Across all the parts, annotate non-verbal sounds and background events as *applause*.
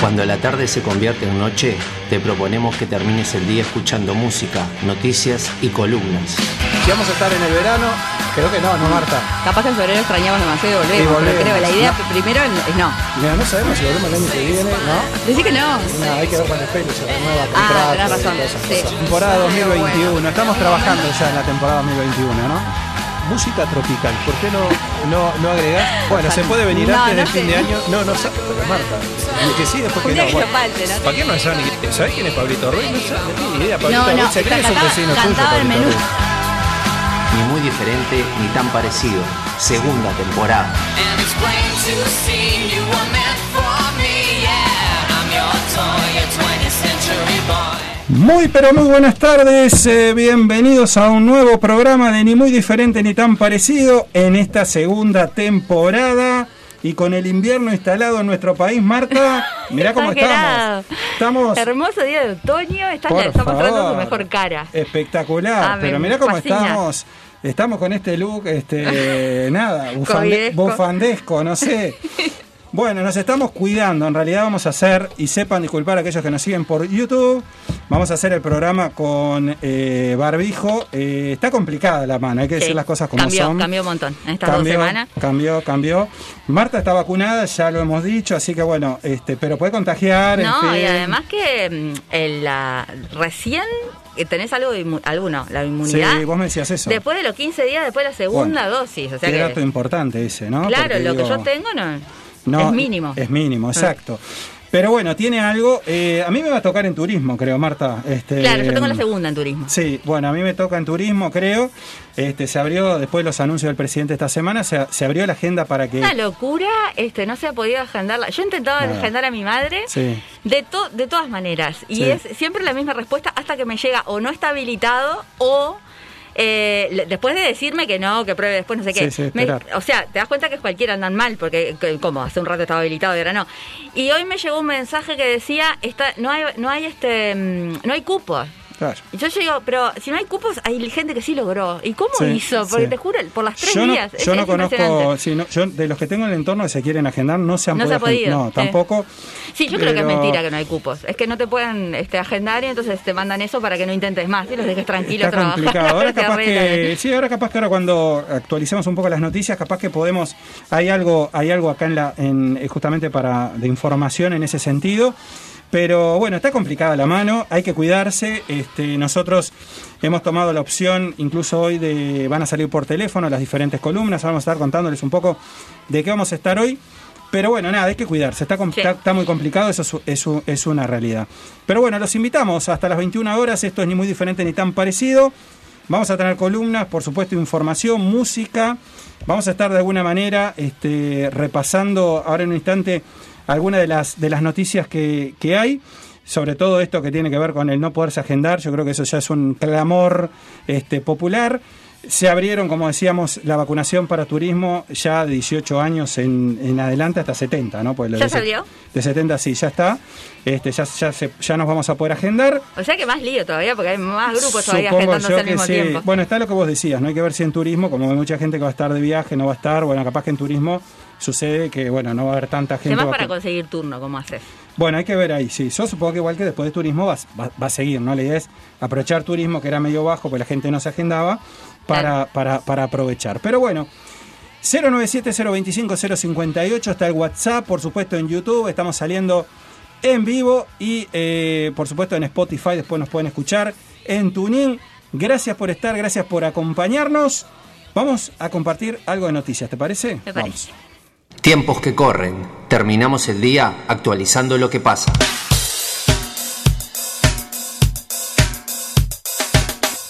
Cuando la tarde se convierte en noche, te proponemos que termines el día escuchando música, noticias y columnas. Si vamos a estar en el verano, creo que no, no Marta. Capaz que en febrero extrañamos demasiado y volvemos, pero creo que la idea No. primero es no. Mira, no sabemos si volvemos el año que viene, ¿no? Decí que no. No, hay que ver cuando Espejo se renueva Ah, tenés razón, sí. Temporada Pero 2021, bueno. estamos trabajando ya en la temporada 2021, ¿no? Música tropical, ¿por qué no, no, no agregás? Bueno, se puede venir No, antes no del sé. fin de año. No, no sabe, pero Marta. que sí, después que no. bueno. yo falte, ¿no? ¿Para qué no sabe ni ¿Sabés quién es Pablito Ruiz? No tiene ni idea. Pablito Ruiz se cree que es un vecino tuyo, Pablito menú. Ruiz. Ni muy diferente ni tan parecido. Segunda temporada. And it's plain to see you were meant for me, yeah. I'm your toy, a 20th century boy. Muy pero muy buenas tardes, eh, bienvenidos a un nuevo programa de Ni muy diferente ni tan parecido en esta segunda temporada y con el invierno instalado en nuestro país, Marta, *laughs* mirá cómo estamos. Estamos Hermoso día de otoño, está, está mostrando su mejor cara. Espectacular, Ah, pero mirá cómo fascina. estamos. Estamos con este look, este, *laughs* nada, bufande- bufandesco, no sé. *laughs* Bueno, nos estamos cuidando. En realidad vamos a hacer, y sepan disculpar a aquellos que nos siguen por YouTube, vamos a hacer el programa con eh, barbijo. Eh, está complicada la mano, hay que decir las cosas como cambió, son. Cambió un montón en estas Cambió, dos semanas. Cambió, cambió. Marta está vacunada, ya lo hemos dicho, así que bueno, este, pero puede contagiar. en No, fin. y además que mm, el, la, recién eh, tenés algo de inmu- alguno, la inmunidad. Sí, vos me decías eso. Después de los 15 días, después de la segunda Bueno, dosis. O sea que, dato importante ese, ¿no? claro, Porque lo que yo tengo no, no, es mínimo. Es mínimo, exacto. Pero bueno, tiene algo. eh, a mí me va a tocar en turismo, creo, Marta. Este, Claro, yo tengo la segunda en turismo. Sí, bueno, a mí me toca en turismo, creo. Este, se abrió, después de los anuncios del presidente esta semana, se, se abrió la agenda para que. Una locura, este, no se ha podido agendarla. Yo he intentado Ah. agendar a mi madre Sí. de, to- de todas maneras. Y Sí. es siempre la misma respuesta hasta que me llega o no está habilitado o eh, después de decirme que no, que pruebe después, no sé qué. Sí, sí, Me- o sea, te das cuenta que cualquiera andan mal, porque que- como hace un rato estaba habilitado y ahora no. Y hoy me llegó un mensaje que decía, está, no hay, no hay este, mm, no hay cupos. Claro. Y yo digo, pero si no hay cupos, hay gente que sí logró. ¿Y cómo Sí, hizo? Porque sí. te juro, por las tres yo no, días. es- yo no es conozco, sí, no, yo de los que tengo en el entorno que se quieren agendar, no se han No se ha podido. No, tampoco. Sí, yo creo que es mentira que no hay cupos. Es que no te pueden este, agendar y entonces te mandan eso para que no intentes más y los dejes tranquilos Está trabajando. complicado. Ahora *laughs* capaz que, sí, ahora capaz que ahora cuando actualicemos un poco las noticias, capaz que podemos, hay algo, hay algo acá en la, en, eh, justamente para de información en ese sentido. Pero bueno, está complicada la mano, hay que cuidarse. Este, nosotros hemos tomado la opción, incluso hoy, de van a salir por teléfono las diferentes columnas. Vamos a estar contándoles un poco de qué vamos a estar hoy. Pero bueno, nada, hay que cuidarse. Está, Sí. está, está muy complicado, eso es, es un- es una realidad. Pero bueno, los invitamos hasta las 21 horas. Esto es ni muy diferente ni tan parecido. Vamos a tener columnas, por supuesto, información, música. Vamos a estar de alguna manera este, repasando ahora en un instante algunas de las, de las noticias que, que hay. Sobre todo esto que tiene que ver con el no poderse agendar. Yo creo que eso ya es un clamor este, popular. Se abrieron, como decíamos, la vacunación para turismo ya de 18 años en, en adelante hasta 70, ¿no? Pues ¿Ya de se- salió? De 70 sí, ya está. Este, ya, ya, se- ya nos vamos a poder agendar. O sea que más lío todavía porque hay más grupos todavía agendándose al mismo sí. tiempo. Bueno, está lo que vos decías, no hay que ver si en turismo, como hay mucha gente que va a estar de viaje, no va a estar, bueno, capaz que en turismo sucede que, bueno, no va a haber tanta gente. Además para conseguir turno, ¿cómo haces? Bueno, hay que ver ahí, sí. Yo supongo que igual que después de turismo va, va- va a seguir, ¿no? La idea es aprovechar turismo, que era medio bajo, pues la gente no se agendaba, para, para, para aprovechar. Pero bueno, 097-025-058 está el WhatsApp, por supuesto en YouTube, estamos saliendo en vivo y eh, por supuesto en Spotify, después nos pueden escuchar en Tuning. Gracias por estar, gracias por acompañarnos. Vamos a compartir algo de noticias, ¿te parece? Me parece. Vamos. Tiempos que corren. Terminamos el día actualizando lo que pasa.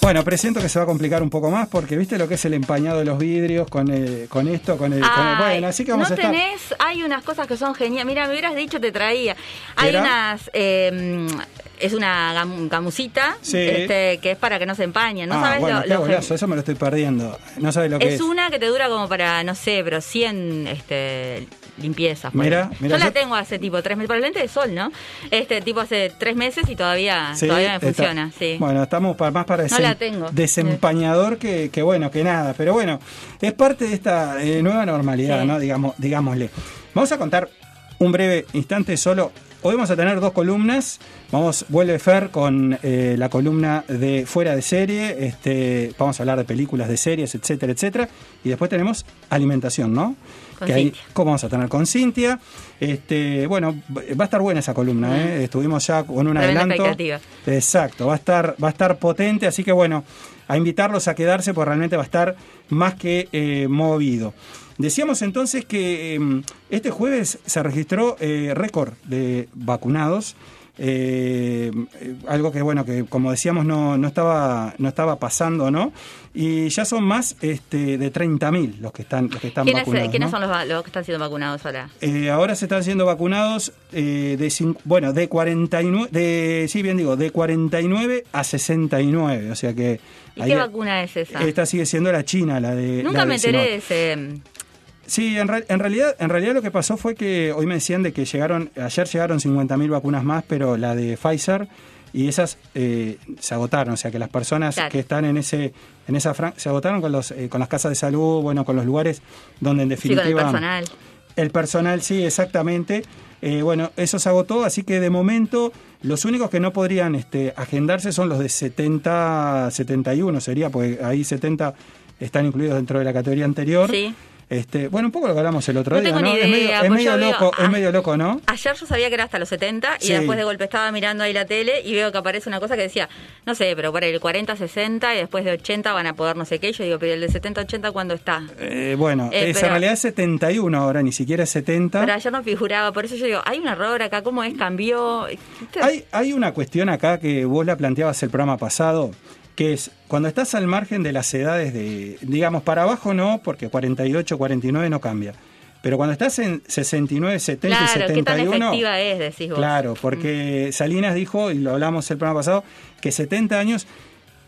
Bueno, presiento que se va a complicar un poco más porque viste lo que es el empañado de los vidrios con, eh, con esto, con el, con el- Ay, Bueno, así que vamos no a estar. tenés, hay unas cosas que son geniales. Mira, me hubieras dicho, te traía. ¿Qué Hay era? unas, eh, es una gam- gamusita Sí. este, que es para que no se empañen. ¿No ah, sabes bueno, lo, qué lo eso me lo estoy perdiendo. No sabes lo que es. Es una que te dura como para, no sé, pero 100 este, limpiezas. Mira, mira, yo, yo- la tengo hace tipo tres meses, por el lente de sol, ¿no? Este tipo hace tres meses y todavía, Sí, todavía me está- funciona, sí. Bueno, estamos para, más para No desem- la tengo. desempañador que, que bueno, que nada. Pero bueno, es parte de esta eh, nueva normalidad, Sí. ¿no? Digamos, digámosle. Vamos a contar un breve instante solo hoy vamos a tener dos columnas. Vamos, vuelve Fer con eh, la columna de fuera de serie. Este, vamos a hablar de películas, de series, etcétera, etcétera. Y después tenemos alimentación, ¿no? Con que ahí. ¿Cómo vamos a tener con Cintia? Este, bueno, va a estar buena esa columna, ¿eh? Estuvimos ya con un adelanto. Exacto, va a estar, va a estar potente, así que bueno, a invitarlos a quedarse, porque realmente va a estar más que eh, movido. Decíamos entonces que eh, este jueves se registró eh, récord de vacunados. eh, algo que bueno que como decíamos no, no estaba no estaba pasando no y ya son más este de 30.000 los que están los que están ¿Quiénes, vacunados ¿quiénes ¿no? son los, los que están siendo vacunados ahora? Eh, ahora se están siendo vacunados eh, de bueno de 49 de sí bien digo de 49 a 69 o sea que ¿Y qué vacuna es esa? esta sigue siendo la china la de Nunca la me de enteré de ese... Sí, en, re- en realidad en realidad lo que pasó fue que hoy me decían de que llegaron ayer llegaron 50.000 vacunas más, pero la de Pfizer y esas eh, se agotaron, o sea que las personas Claro. que están en ese en esa fran- se agotaron con los eh, con las casas de salud, bueno, con los lugares donde en Sí, con definitiva el personal. el personal, sí, exactamente. Eh, bueno, eso se agotó, así que de momento los únicos que no podrían este, agendarse son los de 70, 71 sería, porque ahí 70 están incluidos dentro de la categoría anterior. Sí. Este, bueno, un poco lo que hablamos el otro No día, tengo ¿no? ni es medio, idea, es pues medio yo digo, loco, ah, es medio loco, ¿no? Ayer yo sabía que era hasta los 70 y Sí. después de golpe estaba mirando ahí la tele y veo que aparece una cosa que decía, no sé, pero para el 40, 60 y después de 80 van a poder no sé qué. Yo digo, pero el de 70, 80, ¿cuándo está? Eh, bueno, Eh, es, pero- en realidad es 71 ahora, ni siquiera es 70. Pero ayer no figuraba, por eso yo digo, hay un error acá, ¿cómo es? Cambió. Hay, hay una cuestión acá que vos la planteabas el programa pasado, que es cuando estás al margen de las edades de, digamos, para abajo no, porque 48, 49 no cambia. Pero cuando estás en 69, 70 y claro, ¿qué tan 71... efectiva es, decís vos? Claro, porque Salinas dijo, y lo hablamos el programa pasado, que 70 años,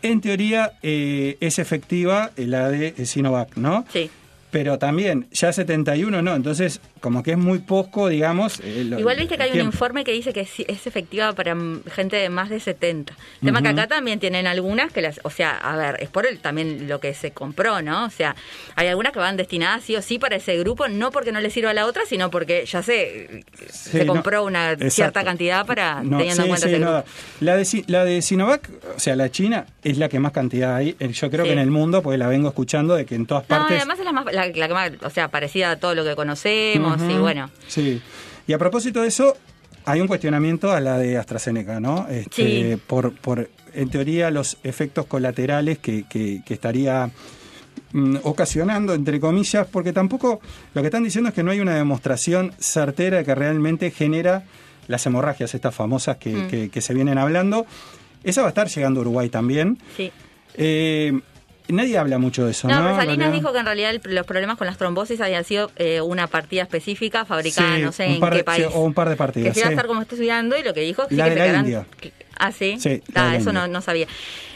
en teoría, eh, es efectiva la de Sinovac, ¿no? Sí. Pero también, ya 71 no, entonces como que es muy poco, digamos... eh, lo- Igual viste que hay un informe que dice que sí- es efectiva para gente de más de 70. El tema que Ujú. acá también tienen algunas que las, o sea, a ver, es por el, también lo que se compró, ¿no? O sea, hay algunas que van destinadas sí o sí para ese grupo, no porque no le sirva a la otra, sino porque ya sé, Sí, se no, compró una exacto. cierta cantidad para No, teniendo en sí, cuenta sí, ese no, grupo. la, de, la de Sinovac, o sea, la China, es la que más cantidad hay, eh, yo creo que en el mundo, porque la vengo escuchando de que en todas No, partes... además es la, más, la, la que más, o sea, parecida a todo lo que conocemos y bueno. Sí. Y a propósito de eso, hay un cuestionamiento a la de AstraZeneca, ¿no? Este, Sí. por, por, en teoría, los efectos colaterales que, que- que estaría mm, ocasionando, entre comillas, porque tampoco lo que están diciendo es que no hay una demostración certera de que realmente genera las hemorragias, estas famosas que, Mm. que- que se vienen hablando. Esa va a estar llegando a Uruguay también. Sí. Eh, nadie habla mucho de eso, ¿no? No, pero Salinas dijo que en realidad el- los problemas con las trombosis habían sido eh, una partida específica fabricada Sí, no sé en par qué país. sí, o un par de partidas, Que se iba a estar como estudiando y lo que dijo es La de. Ah, sí. Sí, Ah, eso no, no sabía.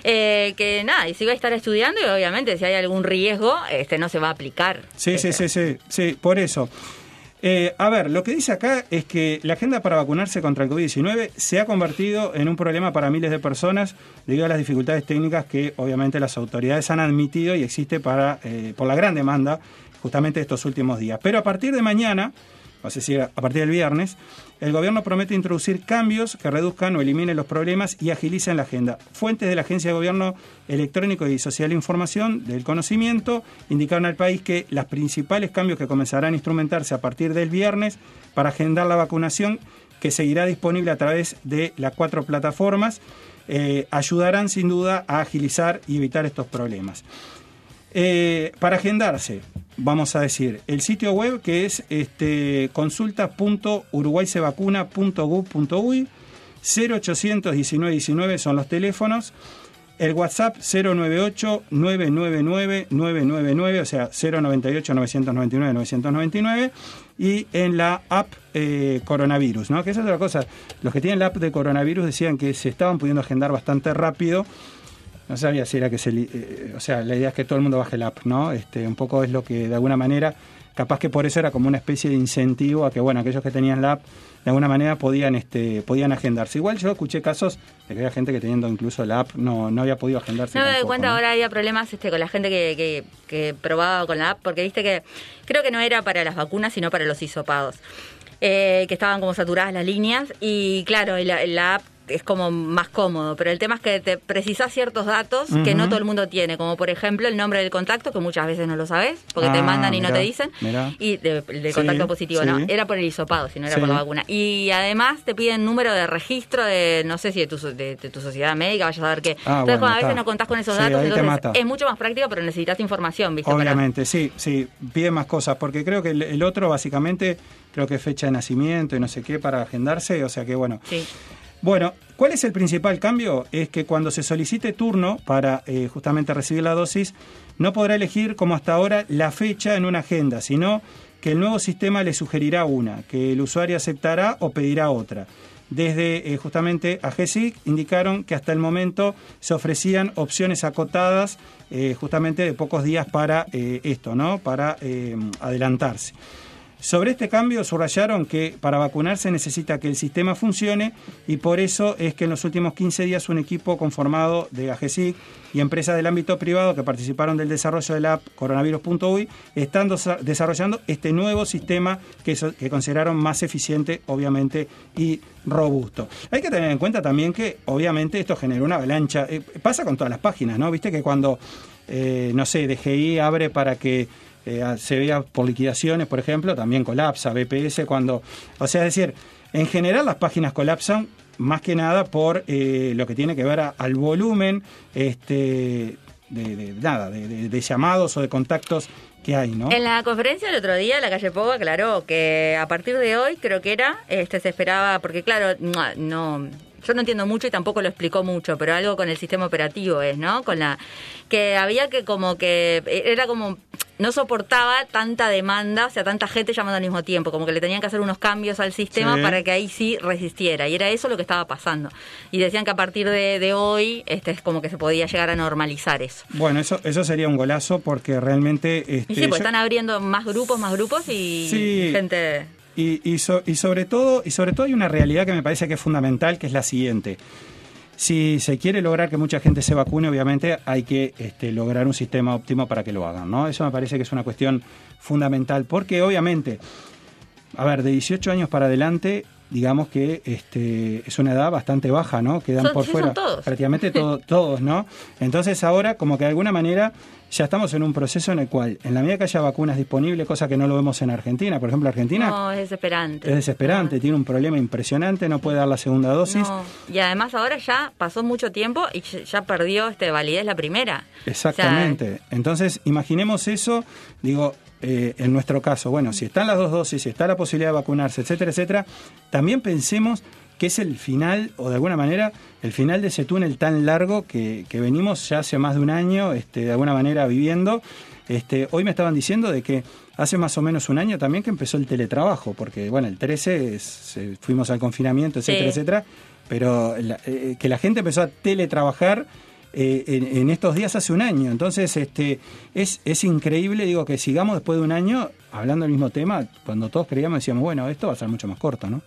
Eh, que nada, y se iba a estar estudiando y obviamente si hay algún riesgo, este no se va a aplicar. Sí, sí, Este, sí, sí, sí, por eso. Eh, a ver, lo que dice acá es que la agenda para vacunarse contra el COVID-19 se ha convertido en un problema para miles de personas debido a las dificultades técnicas que obviamente las autoridades han admitido y existe para, eh, por la gran demanda justamente estos últimos días. Pero a partir de mañana, es decir, a partir del viernes, el gobierno promete introducir cambios que reduzcan o eliminen los problemas y agilicen la agenda. Fuentes de la Agencia de Gobierno Electrónico y Social de Información del Conocimiento indicaron al país que los principales cambios que comenzarán a instrumentarse a partir del viernes para agendar la vacunación, que seguirá disponible a través de las cuatro plataformas, eh, ayudarán sin duda a agilizar y evitar estos problemas. Eh, para agendarse, vamos a decir, el sitio web que es este, consulta.uruguaysevacuna.gov.uy 0800 19 19 son los teléfonos. El WhatsApp 098-999-999, o sea, 098-999-999. Y en la app eh, coronavirus, ¿no? Que esa es otra cosa. Los que tienen la app de coronavirus decían que se estaban pudiendo agendar bastante rápido. No sabía si era que se... eh, o sea, la idea es que todo el mundo baje la app, ¿no? Este, un poco es lo que de alguna manera... Capaz que por eso era como una especie de incentivo a que, bueno, aquellos que tenían la app de alguna manera podían este podían agendarse. Igual yo escuché casos de que había gente que teniendo incluso la app no, no había podido agendarse. No me doy cuenta ¿no? ahora había problemas este, con la gente que, que, que probaba con la app, porque viste que creo que no era para las vacunas, sino para los hisopados. eh, que estaban como saturadas las líneas y claro, la, la app es como más cómodo, pero el tema es que te precisas ciertos datos que no todo el mundo tiene, como por ejemplo el nombre del contacto, que muchas veces no lo sabes, porque te Ah, mandan y no te dicen, mirá. y de, del Sí, contacto positivo, sí. no, era por el hisopado, si no era Sí. por la vacuna. Y además te piden número de registro de, no sé si de tu, de, de tu sociedad médica, vayas a ver qué. Ah, entonces, bueno, cuando a veces no contás con esos datos, entonces es mucho más práctico, pero necesitas información, ¿viste? Para- Obviamente, sí, sí, pide más cosas, porque creo que el, el otro básicamente, creo que fecha de nacimiento y no sé qué para agendarse, o sea que bueno. Sí. Bueno, ¿cuál es el principal cambio? Es que cuando se solicite turno para eh, justamente recibir la dosis, no podrá elegir como hasta ahora la fecha en una agenda, sino que el nuevo sistema le sugerirá una, que el usuario aceptará o pedirá otra. Desde eh, justamente AGESIC indicaron que hasta el momento se ofrecían opciones acotadas eh, justamente de pocos días para esto, ¿no? Para adelantarse. Sobre este cambio subrayaron que para vacunarse necesita que el sistema funcione y por eso es que en los últimos 15 días un equipo conformado de AGESIC y empresas del ámbito privado que participaron del desarrollo de la app coronavirus.uy están desarrollando este nuevo sistema que consideraron más eficiente, obviamente, y robusto. Hay que tener en cuenta también que, obviamente, esto generó una avalancha. Eh, pasa con todas las páginas, ¿no? Viste que cuando, eh, no sé, DGI abre para que eh, se vea por liquidaciones, por ejemplo, también colapsa, BPS cuando... O sea, es decir, en general las páginas colapsan más que nada por eh, lo que tiene que ver al volumen este, de, de- nada, de, de- de llamados o de contactos que hay, ¿no? En la conferencia el otro día, la calle Pogo aclaró que a partir de hoy, creo que era, este se esperaba, porque claro, no- yo no entiendo mucho y tampoco lo explicó mucho, pero algo con el sistema operativo es, ¿no? Con la que había que como que era como no soportaba tanta demanda, o sea, tanta gente llamando al mismo tiempo, como que le tenían que hacer unos cambios al sistema Sí. para que ahí sí resistiera, y era eso lo que estaba pasando. Y decían que a partir de, de hoy, este es como que se podía llegar a normalizar eso. Bueno, eso, eso sería un golazo porque realmente... Este, Y sí, porque yo- están abriendo más grupos, más grupos y Sí. gente... Y, y, so- sobre todo, y sobre todo hay una realidad que me parece que es fundamental, que es la siguiente. Si se quiere lograr que mucha gente se vacune, obviamente hay que este, lograr un sistema óptimo para que lo hagan, ¿no? Eso me parece que es una cuestión fundamental, porque obviamente, a ver, de 18 años para adelante, digamos que este, es una edad bastante baja, ¿no? Quedan Son- por sí, fuera todos. prácticamente todo- *laughs* todos, ¿no? Entonces ahora, como que de alguna manera, ya estamos en un proceso en el cual, en la medida que haya vacunas disponibles, cosa que no lo vemos en Argentina, por ejemplo, Argentina No, es desesperante. es desesperante, tiene un problema impresionante, no puede dar la segunda dosis. No. Y además ahora ya pasó mucho tiempo y ya- ya perdió este validez la primera. Exactamente. Entonces, imaginemos eso, digo, eh, en nuestro caso, bueno, si están las dos dosis, si está la posibilidad de vacunarse, etcétera, etcétera, también pensemos que es el final, o de alguna manera, el final de ese túnel tan largo que, que venimos ya hace más de un año, este, de alguna manera, viviendo. Este, hoy me estaban diciendo de que hace más o menos un año también que empezó el teletrabajo, porque, bueno, el 13 es- fuimos al confinamiento, etcétera, Sí. etcétera, pero la- eh, que la gente empezó a teletrabajar eh, en, en estos días hace un año. Entonces, este es, es increíble, digo, que sigamos después de un año hablando del mismo tema, cuando todos creíamos, decíamos, bueno, esto va a ser mucho más corto, ¿no?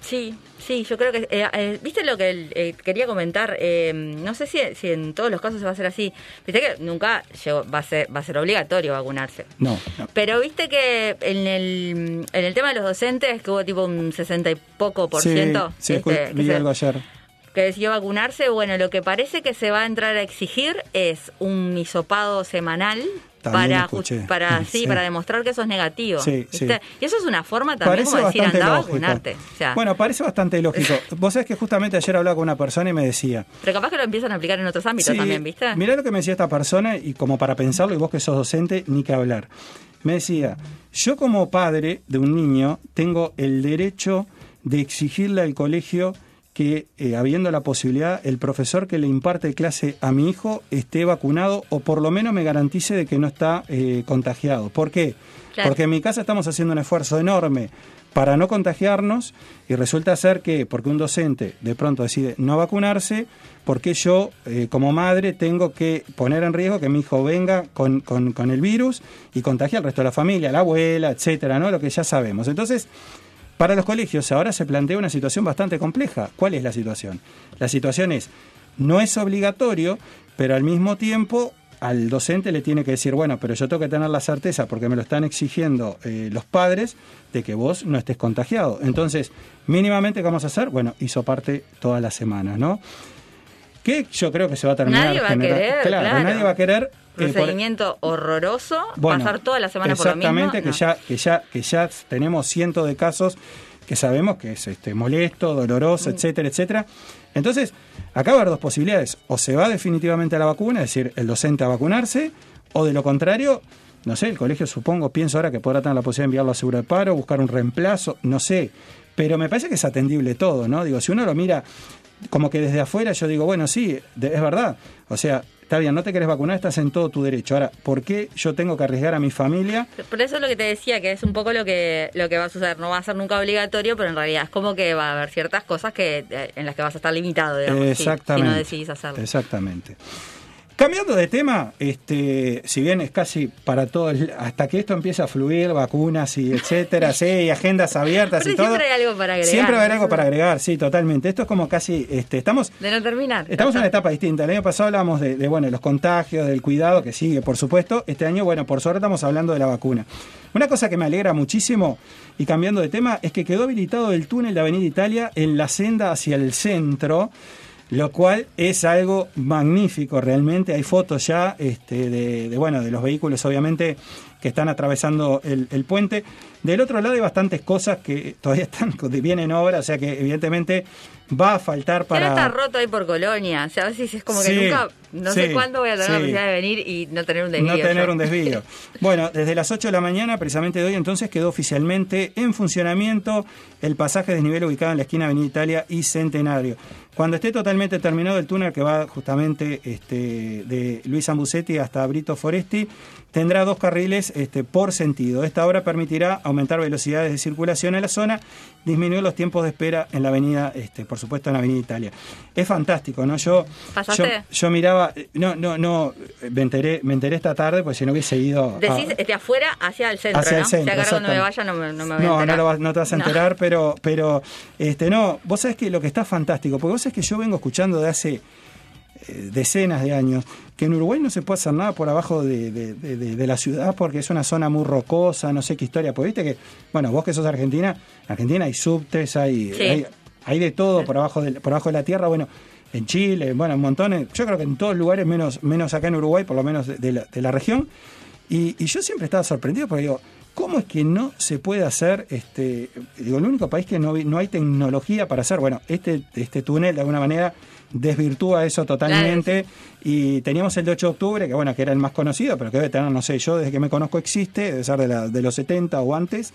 Sí, sí, yo creo que... eh, eh, ¿Viste lo que eh, quería comentar? Eh, no sé si, si en todos los casos se va a hacer así. Viste que nunca llegó- va, a ser, va a ser obligatorio vacunarse. No, no. Pero viste que en el, en el tema de los docentes, que hubo tipo un 60 y poco por Sí, ciento, sí, este, vi se- algo ayer. Que decidió vacunarse, bueno, lo que parece que se va a entrar a exigir es un hisopado semanal para para *laughs* sí, Sí. para demostrar que eso es negativo. Sí. Y eso es una forma también Parece como de decir, anda a vacunarte. O sea, Bueno, parece bastante lógico. *laughs* Vos sabés que justamente ayer hablaba con una persona y me decía, pero capaz que lo empiezan a aplicar en otros ámbitos también, ¿viste? Mirá lo que me decía esta persona y como para pensarlo, y vos que sos docente, ni que hablar. Me decía, yo como padre de un niño tengo el derecho de exigirle al colegio que, eh, habiendo la posibilidad, el profesor que le imparte clase a mi hijo esté vacunado o por lo menos me garantice de que no está eh, contagiado. ¿Por qué? Claro. Porque en mi casa estamos haciendo un esfuerzo enorme para no contagiarnos y resulta ser que porque un docente de pronto decide no vacunarse, porque yo eh, como madre tengo que poner en riesgo que mi hijo venga con, con- con el virus y contagie al resto de la familia, la abuela, etcétera, ¿no? Lo que ya sabemos. Entonces, para los colegios ahora se plantea una situación bastante compleja. ¿Cuál es la situación? La situación es, no es obligatorio, pero al mismo tiempo al docente le tiene que decir, bueno, pero yo tengo que tener la certeza, porque me lo están exigiendo eh, los padres, de que vos no estés contagiado. Entonces, mínimamente, ¿qué vamos a hacer? Bueno, hizo parte todas las semanas, ¿no? Que yo creo que se va a terminar Nadie va a generando- querer, claro, claro. nadie va a querer por- Procedimiento horroroso, bueno, pasar toda la semana por lo mismo. Exactamente, que no. ya, que ya, que ya tenemos cientos de casos que sabemos que es este, molesto, Mm. doloroso, etcétera, etcétera. Entonces, acá va a haber dos posibilidades. O se va definitivamente a la vacuna, es decir, el docente a vacunarse, o de lo contrario, no sé, el colegio supongo, pienso ahora que podrá tener la posibilidad de enviarlo a seguro de paro, buscar un reemplazo, no sé. Pero me parece que es atendible todo, ¿no? Digo, si uno lo mira como que desde afuera, yo digo, bueno, sí, es verdad. O sea, está bien, no te querés vacunar, estás en todo tu derecho. Ahora, ¿por qué yo tengo que arriesgar a mi familia? Por eso es lo que te decía, que es un poco lo que lo que va a suceder. No va a ser nunca obligatorio, pero en realidad es como que va a haber ciertas cosas que eh, en las que vas a estar limitado, digamos, si- Exactamente. si no decidís hacerlo. Exactamente. Cambiando de tema, este, si bien es casi para todo, el- hasta que esto empiece a fluir, vacunas y etcétera, sí, y *laughs* agendas abiertas Pero y todo. siempre hay algo para agregar. Siempre va a haber algo para agregar, sí, totalmente. Esto es como casi, este, estamos, De no terminar. Estamos en una etapa distinta. El año pasado hablábamos de, de, bueno, los contagios, del cuidado que sigue, por supuesto. Este año, bueno, por suerte estamos hablando de la vacuna. Una cosa que me alegra muchísimo, y cambiando de tema, es que quedó habilitado el túnel de Avenida Italia en la senda hacia el centro, lo cual es algo magnífico realmente. Hay fotos ya este, de, de, bueno, de los vehículos, obviamente, que están atravesando el, el puente. Del otro lado hay bastantes cosas que todavía están *laughs* bien en obra, o sea que evidentemente va a faltar para... Pero está roto ahí por Colonia. O sea, a veces es como que Sí, nunca, no sí, sé cuándo voy a tener la posibilidad de venir y no tener un desvío. No tener yo. un desvío. *laughs* Bueno, desde las 8 de la mañana, precisamente de hoy, entonces quedó oficialmente en funcionamiento el pasaje de desnivel ubicado en la esquina Avenida Italia y Centenario. Cuando esté totalmente terminado el túnel que va justamente este, de Luis Ambucetti hasta Brito Foresti, tendrá dos carriles este, por sentido. Esta obra permitirá aumentar velocidades de circulación en la zona, disminuir los tiempos de espera en la avenida, este, por supuesto en la avenida Italia. Es fantástico, ¿no? Yo, yo, yo miraba, no, no, no, me enteré, me enteré esta tarde, pues si no hubiese ido... a- Decís de afuera hacia el centro, Hacia el ¿no? centro, si acá cuando me vaya no me, no me voy a no, enterar. no, lo vas- no te vas a No. enterar, pero, pero este, no, vos sabés que lo que está fantástico, porque vos sabés que yo vengo escuchando de hace eh, decenas de años que en Uruguay no se puede hacer nada por abajo de, de- de- de- de la ciudad porque es una zona muy rocosa, no sé qué historia, porque viste que, bueno, vos que sos argentina, en Argentina hay subtes, hay, Sí. hay, hay de todo por abajo de, por abajo de la tierra, bueno, en Chile, bueno, en- yo creo que en todos lugares, menos, menos acá en Uruguay, por lo menos de, de la, de la región, y, y yo siempre estaba sorprendido porque digo, ¿cómo es que no se puede hacer, este, digo, el único país que no, no hay tecnología para hacer, bueno, este, este túnel de alguna manera desvirtúa eso totalmente. Y teníamos el de 8 de octubre, que bueno, que era el más conocido, pero que debe tener, no sé, yo desde que me conozco existe, debe ser de, la- de los 70 o antes,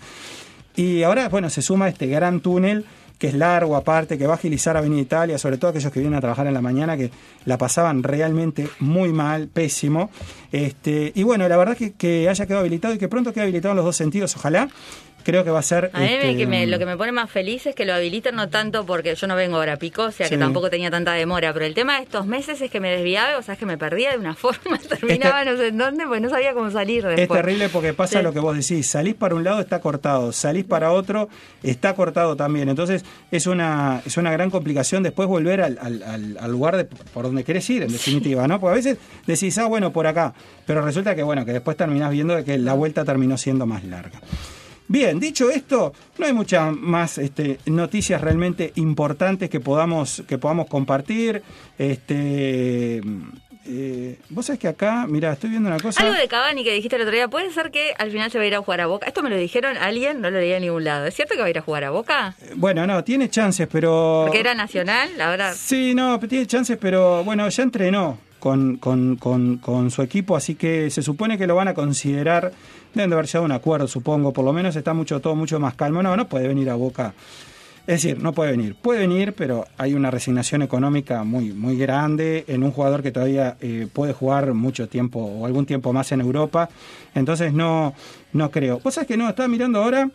y ahora, bueno, se suma este gran túnel que es largo aparte, que va a agilizar Avenida Italia, sobre todo aquellos que vienen a trabajar en la mañana, que la pasaban realmente muy mal, pésimo. Este, y bueno, la verdad que, que haya quedado habilitado y que pronto quede habilitado en los dos sentidos, ojalá. Creo que va a ser... A mí me- este, que me- lo que me pone más feliz es que lo habiliten no tanto porque yo no vengo ahora a pico, o sea que tampoco tenía tanta demora, pero el tema de estos meses es que me desviaba, o sea, es que me perdía de una *laughs* forma, terminaba no sé en dónde, porque no sabía cómo salir después. Es terrible porque pasa Sí. lo que vos decís, salís para un lado está cortado, salís para otro está cortado también. Entonces es una, es una gran complicación después volver al, al- al- al lugar de, por donde querés ir, en definitiva, ¿no? Porque a veces decís, ah, bueno, por acá, pero resulta que bueno, que después terminás viendo de que la vuelta terminó siendo más larga. Bien, dicho esto, no hay muchas más este, noticias realmente importantes que podamos, que podamos compartir. Este, eh, vos sabés que acá, mira, estoy viendo una cosa. Algo de Cavani que dijiste el otro día, ¿puede ser que al final se va a ir a jugar a Boca? Esto me lo dijeron alguien, no lo leí en ningún lado. ¿Es cierto que va a ir a jugar a Boca? Bueno, no, tiene chances, pero. Porque era nacional, ahora... Sí, no, tiene chances, pero bueno, ya entrenó con, con, con, con su equipo, así que se supone que lo van a considerar. Deben de haber llegado a un acuerdo, supongo. Por lo menos está mucho todo mucho más calmo. No, no puede venir a Boca. Es decir, no puede venir. Puede venir, pero hay una resignación económica muy, muy grande en un jugador que todavía eh, puede jugar mucho tiempo o algún tiempo más en Europa. Entonces no, no creo. Vos sabés que no, estaba mirando ahora.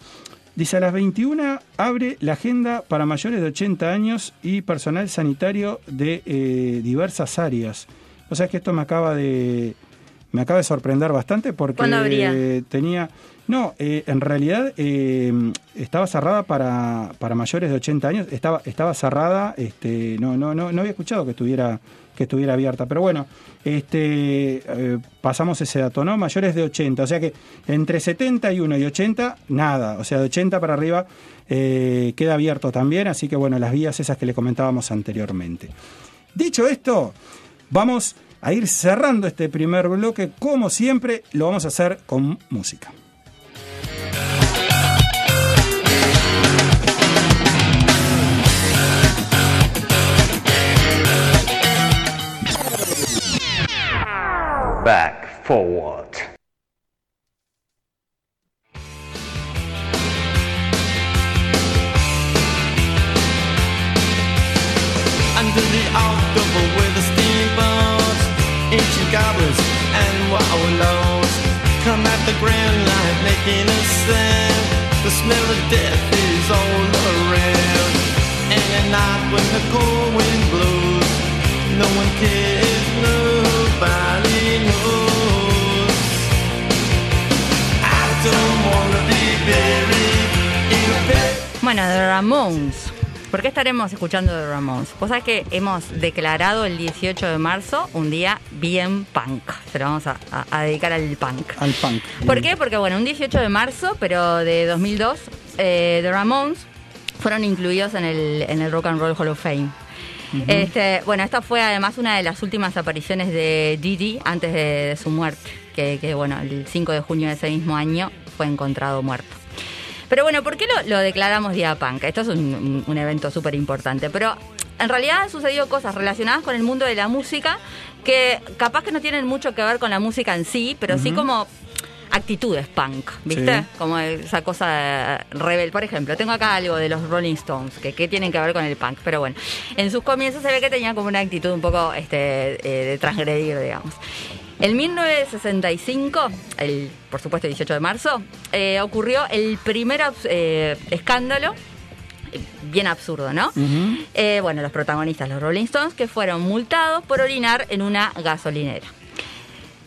Dice a las 21 abre la agenda para mayores de 80 años y personal sanitario de eh, diversas áreas. O sea que esto me acaba de me acaba de sorprender bastante porque tenía no eh, en realidad eh, estaba cerrada para, para mayores de 80 años estaba estaba cerrada este no no no no había escuchado que estuviera que estuviera abierta. Pero bueno, este, eh, pasamos ese dato, ¿no? Mayores de 80, o sea que entre 71 y 80, nada, o sea, de 80 para arriba queda abierto también, así que bueno, las vías esas que le comentábamos anteriormente. Dicho esto, vamos a ir cerrando este primer bloque, como siempre, lo vamos a hacer con música. Back forward. Under the ancient goblins and wallows come at the grand making a sound. The smell of death is all around. And at night when the cold wind blows, no one cares, nobody knows. I don't wanna be buried in a pet. Bueno, Ramones. ¿Por qué estaremos escuchando The Ramones? Vos sabés que hemos declarado el 18 de marzo un día bien punk. Se lo vamos a, a- a dedicar al punk. Al punk. ¿Por qué? Porque, bueno, un 18 de marzo, pero de 2002, eh, The Ramones fueron incluidos en el, en el Rock and Roll Hall of Fame. este, bueno, esta fue además una de las últimas apariciones de Didi antes de, de su muerte, que, que, bueno, el 5 de junio de ese mismo año fue encontrado muerto. Pero bueno, ¿por qué lo, lo declaramos Día Punk? Esto es un, evento súper importante, pero en realidad han sucedido cosas relacionadas con el mundo de la música que capaz que no tienen mucho que ver con la música en sí, pero sí como actitudes punk, ¿viste? Sí. Como esa cosa rebel. Por ejemplo, tengo acá algo de los Rolling Stones, que, que tienen que ver con el punk, pero bueno, en sus comienzos se ve que tenían como una actitud un poco este, eh, de transgredir, digamos. En 1965, el, por supuesto 18 de marzo, eh, ocurrió el primer eh, escándalo, eh, bien absurdo, ¿no? Eh, bueno, los protagonistas, los Rolling Stones, que fueron multados por orinar en una gasolinera.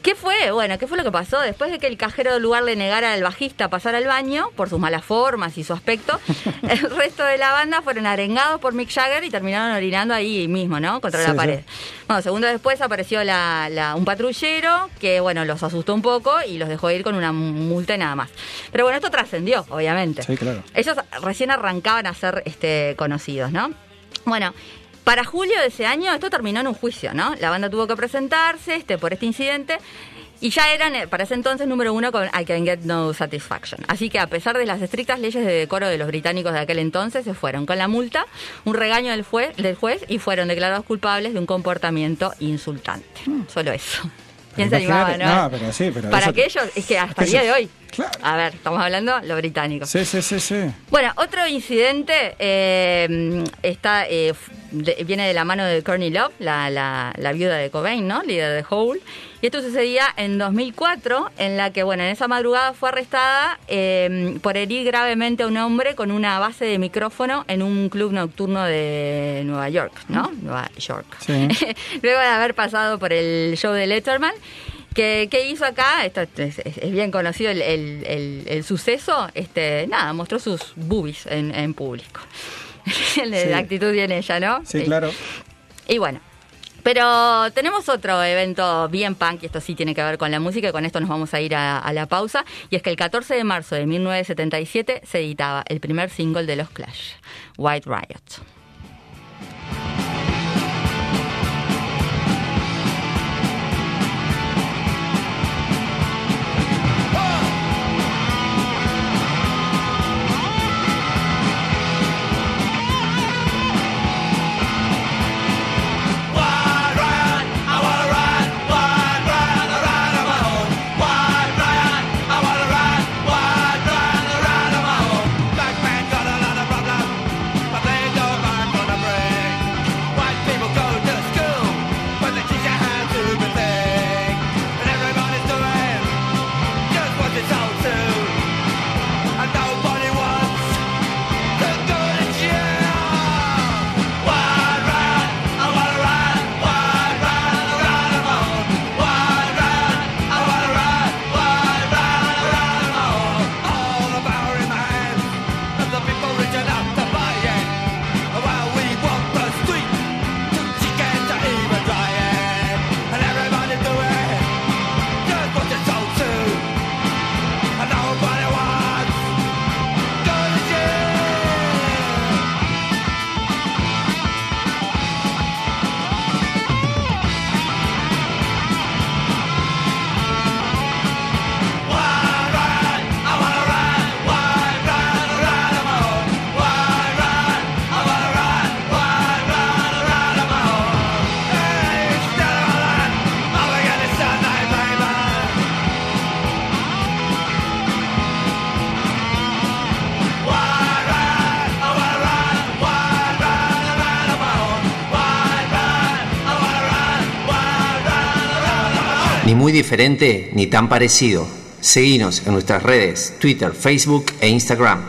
¿Qué fue? Bueno, ¿qué fue lo que pasó? Después de que el cajero del lugar le negara al bajista pasar al baño por sus malas formas y su aspecto, *laughs* el resto de la banda fueron arengados por Mick Jagger y terminaron orinando ahí mismo, ¿no? Contra Sí, la sí. pared. Bueno, segundos después apareció la- la- un patrullero que, bueno, los asustó un poco y los dejó ir con una multa y nada más. Pero bueno, esto trascendió, obviamente. Sí, claro. Ellos recién arrancaban a ser este, conocidos, ¿no? Bueno, para julio de ese año esto terminó en un juicio, ¿no? La banda tuvo que presentarse este, por este incidente y ya eran eh, para ese entonces número uno con I Can Get No Satisfaction. Así que a pesar de las estrictas leyes de decoro de los británicos de aquel entonces, se fueron con la multa, un regaño del juez, del juez y fueron declarados culpables de un comportamiento insultante. Solo eso. ¿Quién se animaba, no? no, pero sí, pero Para eso- aquellos, es que hasta el día de hoy. Claro. A ver, estamos hablando los británicos. Sí, sí, sí, sí. Bueno, otro incidente eh, está eh, de- viene de la mano de Courtney Love, la, la- la viuda de Cobain, ¿no? Líder de Hole. Y esto sucedía en 2004, en la que, bueno, en esa madrugada fue arrestada eh, por herir gravemente a un hombre con una base de micrófono en un club nocturno de Nueva York, ¿no? Nueva York. Sí. *laughs* Luego de haber pasado por el show de Letterman. ¿Qué, qué hizo acá? Esto es, es- es bien conocido el, el- el- el suceso. Este, nada, mostró sus boobies en, en público. *laughs* La Sí. actitud tiene ella, ¿no? Sí, claro. Y bueno. Pero tenemos otro evento bien punk, y esto sí tiene que ver con la música, y con esto nos vamos a ir a, a la pausa. Y es que el 14 de marzo de 1977 se editaba el primer single de los Clash, White Riot. Diferente ni tan parecido. Seguinos en nuestras redes, Twitter, Facebook e Instagram.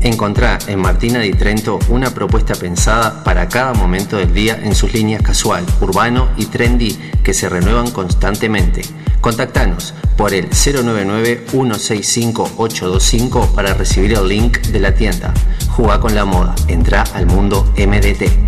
Encontrá en Martina di Trento una propuesta pensada para cada momento del día en sus líneas casual, urbano y trendy que se renuevan constantemente. Contactanos por el 099-165-825 para recibir el link de la tienda. Jugá con la moda, entra al mundo MDT.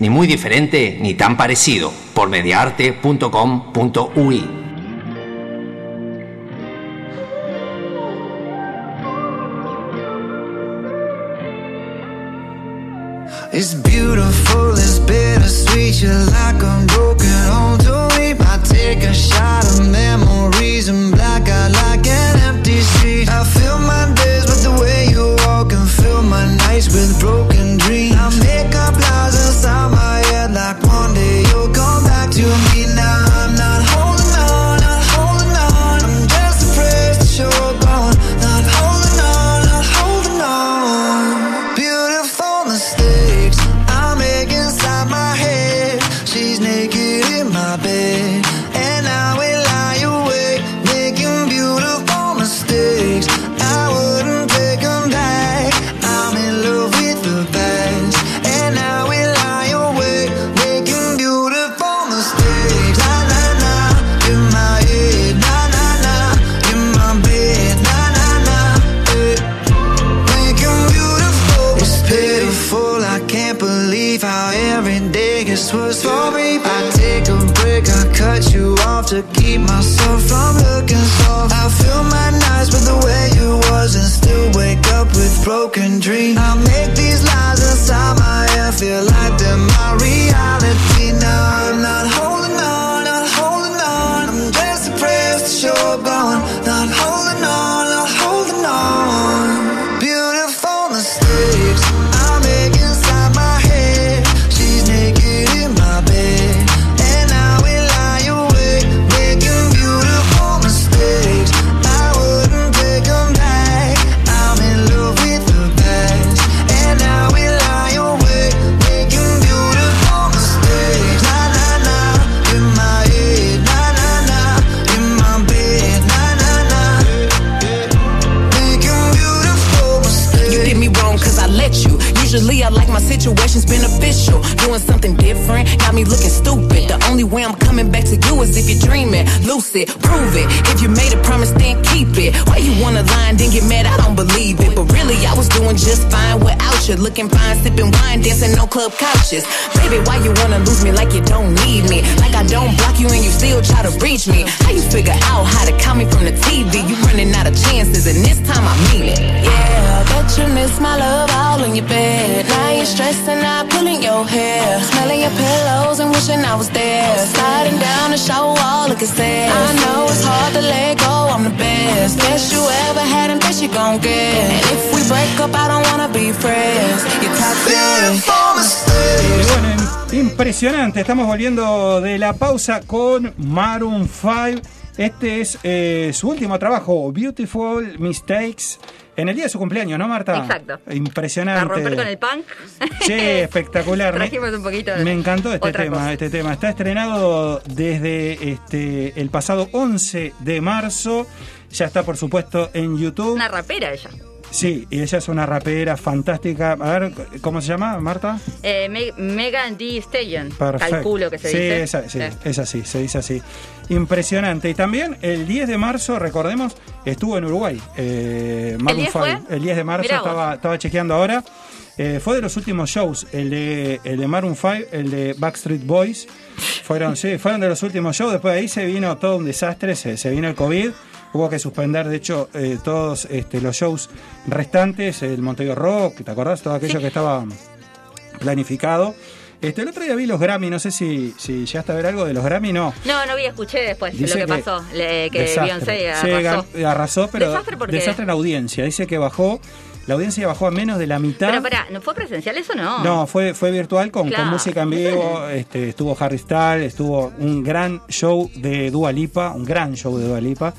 Ni muy diferente ni tan parecido por mediarte.com.ui. It's beautiful, it's bittersweet. You're like a broken home to me. I take a shot of memories broken dreams. I make beneficial. Doing something different got me me looking stupid. The only way I'm coming back to you is if you're dreaming. Lucid, prove it. If you made a promise, then keep it. Why you wanna lie and then get mad? I don't believe it. But really, I was doing just fine without you. Looking fine, sipping wine, dancing on club couches. Baby, why you wanna lose me like you don't need me? Like I don't block you and you still try to reach me. How you figure out how to call me from the TV? You running out of chances, and this time I mean it. Yeah, I bet you miss my love all in your bed. Now you're stressing out, pulling your hair, smelling your pillows and wishing I was there. Sliding down the shower wall, looking sad. I know it's hard to let go. I'm the best, best you ever had, and best you gon' get. And if we break up, I don't wanna be friends. You're toxic. Impresionante. Estamos volviendo de la pausa con Maroon 5. Este es eh, su último trabajo, Beautiful Mistakes, en el día de su cumpleaños, ¿no, Marta? Exacto. Impresionante. A romper con el punk. Sí, espectacular. *laughs* Me- Trajimos un poquito de Me encantó este otra tema, cosa. este tema. Está estrenado desde este el pasado 11 de marzo. Ya está, por supuesto, en YouTube. Una rapera ella. Sí, y ella es una rapera fantástica. A ver, ¿cómo se llama, Marta? Eh, Me- Megan D. Stallion. Perfecto. Calculo que se sí, dice. Esa, sí, es así, se dice así. Impresionante. Y también el 10 de marzo, recordemos, estuvo en Uruguay. Eh, Maroon 10 fue? 5. El 10 de marzo estaba, estaba chequeando ahora. Eh, fue de los últimos shows, el de, el de Maroon 5, el de Backstreet Boys. Fueron, sí, fueron de los últimos shows. Después de ahí se vino todo un desastre, se, se vino el COVID. Hubo que suspender, de hecho, eh, todos este, los shows restantes, el Montevideo Rock, ¿te acordás? Todo aquello que estaba planificado. Este, el otro día vi los Grammy, no sé si, si llegaste a ver algo de los Grammy, no. No, no vi, escuché después Dice lo que, pasó. le- que. Beyoncé Sí, arrasó. gan- arrasó, pero Desastre desastre en la audiencia. Dice que bajó, la audiencia bajó a menos de la mitad. Pero pará, ¿no fue presencial eso no? No, fue, fue virtual con, con Claro. música en vivo. *laughs* Este, estuvo Harry Styles, estuvo un gran show de Dua Lipa, un gran show de Dua Lipa.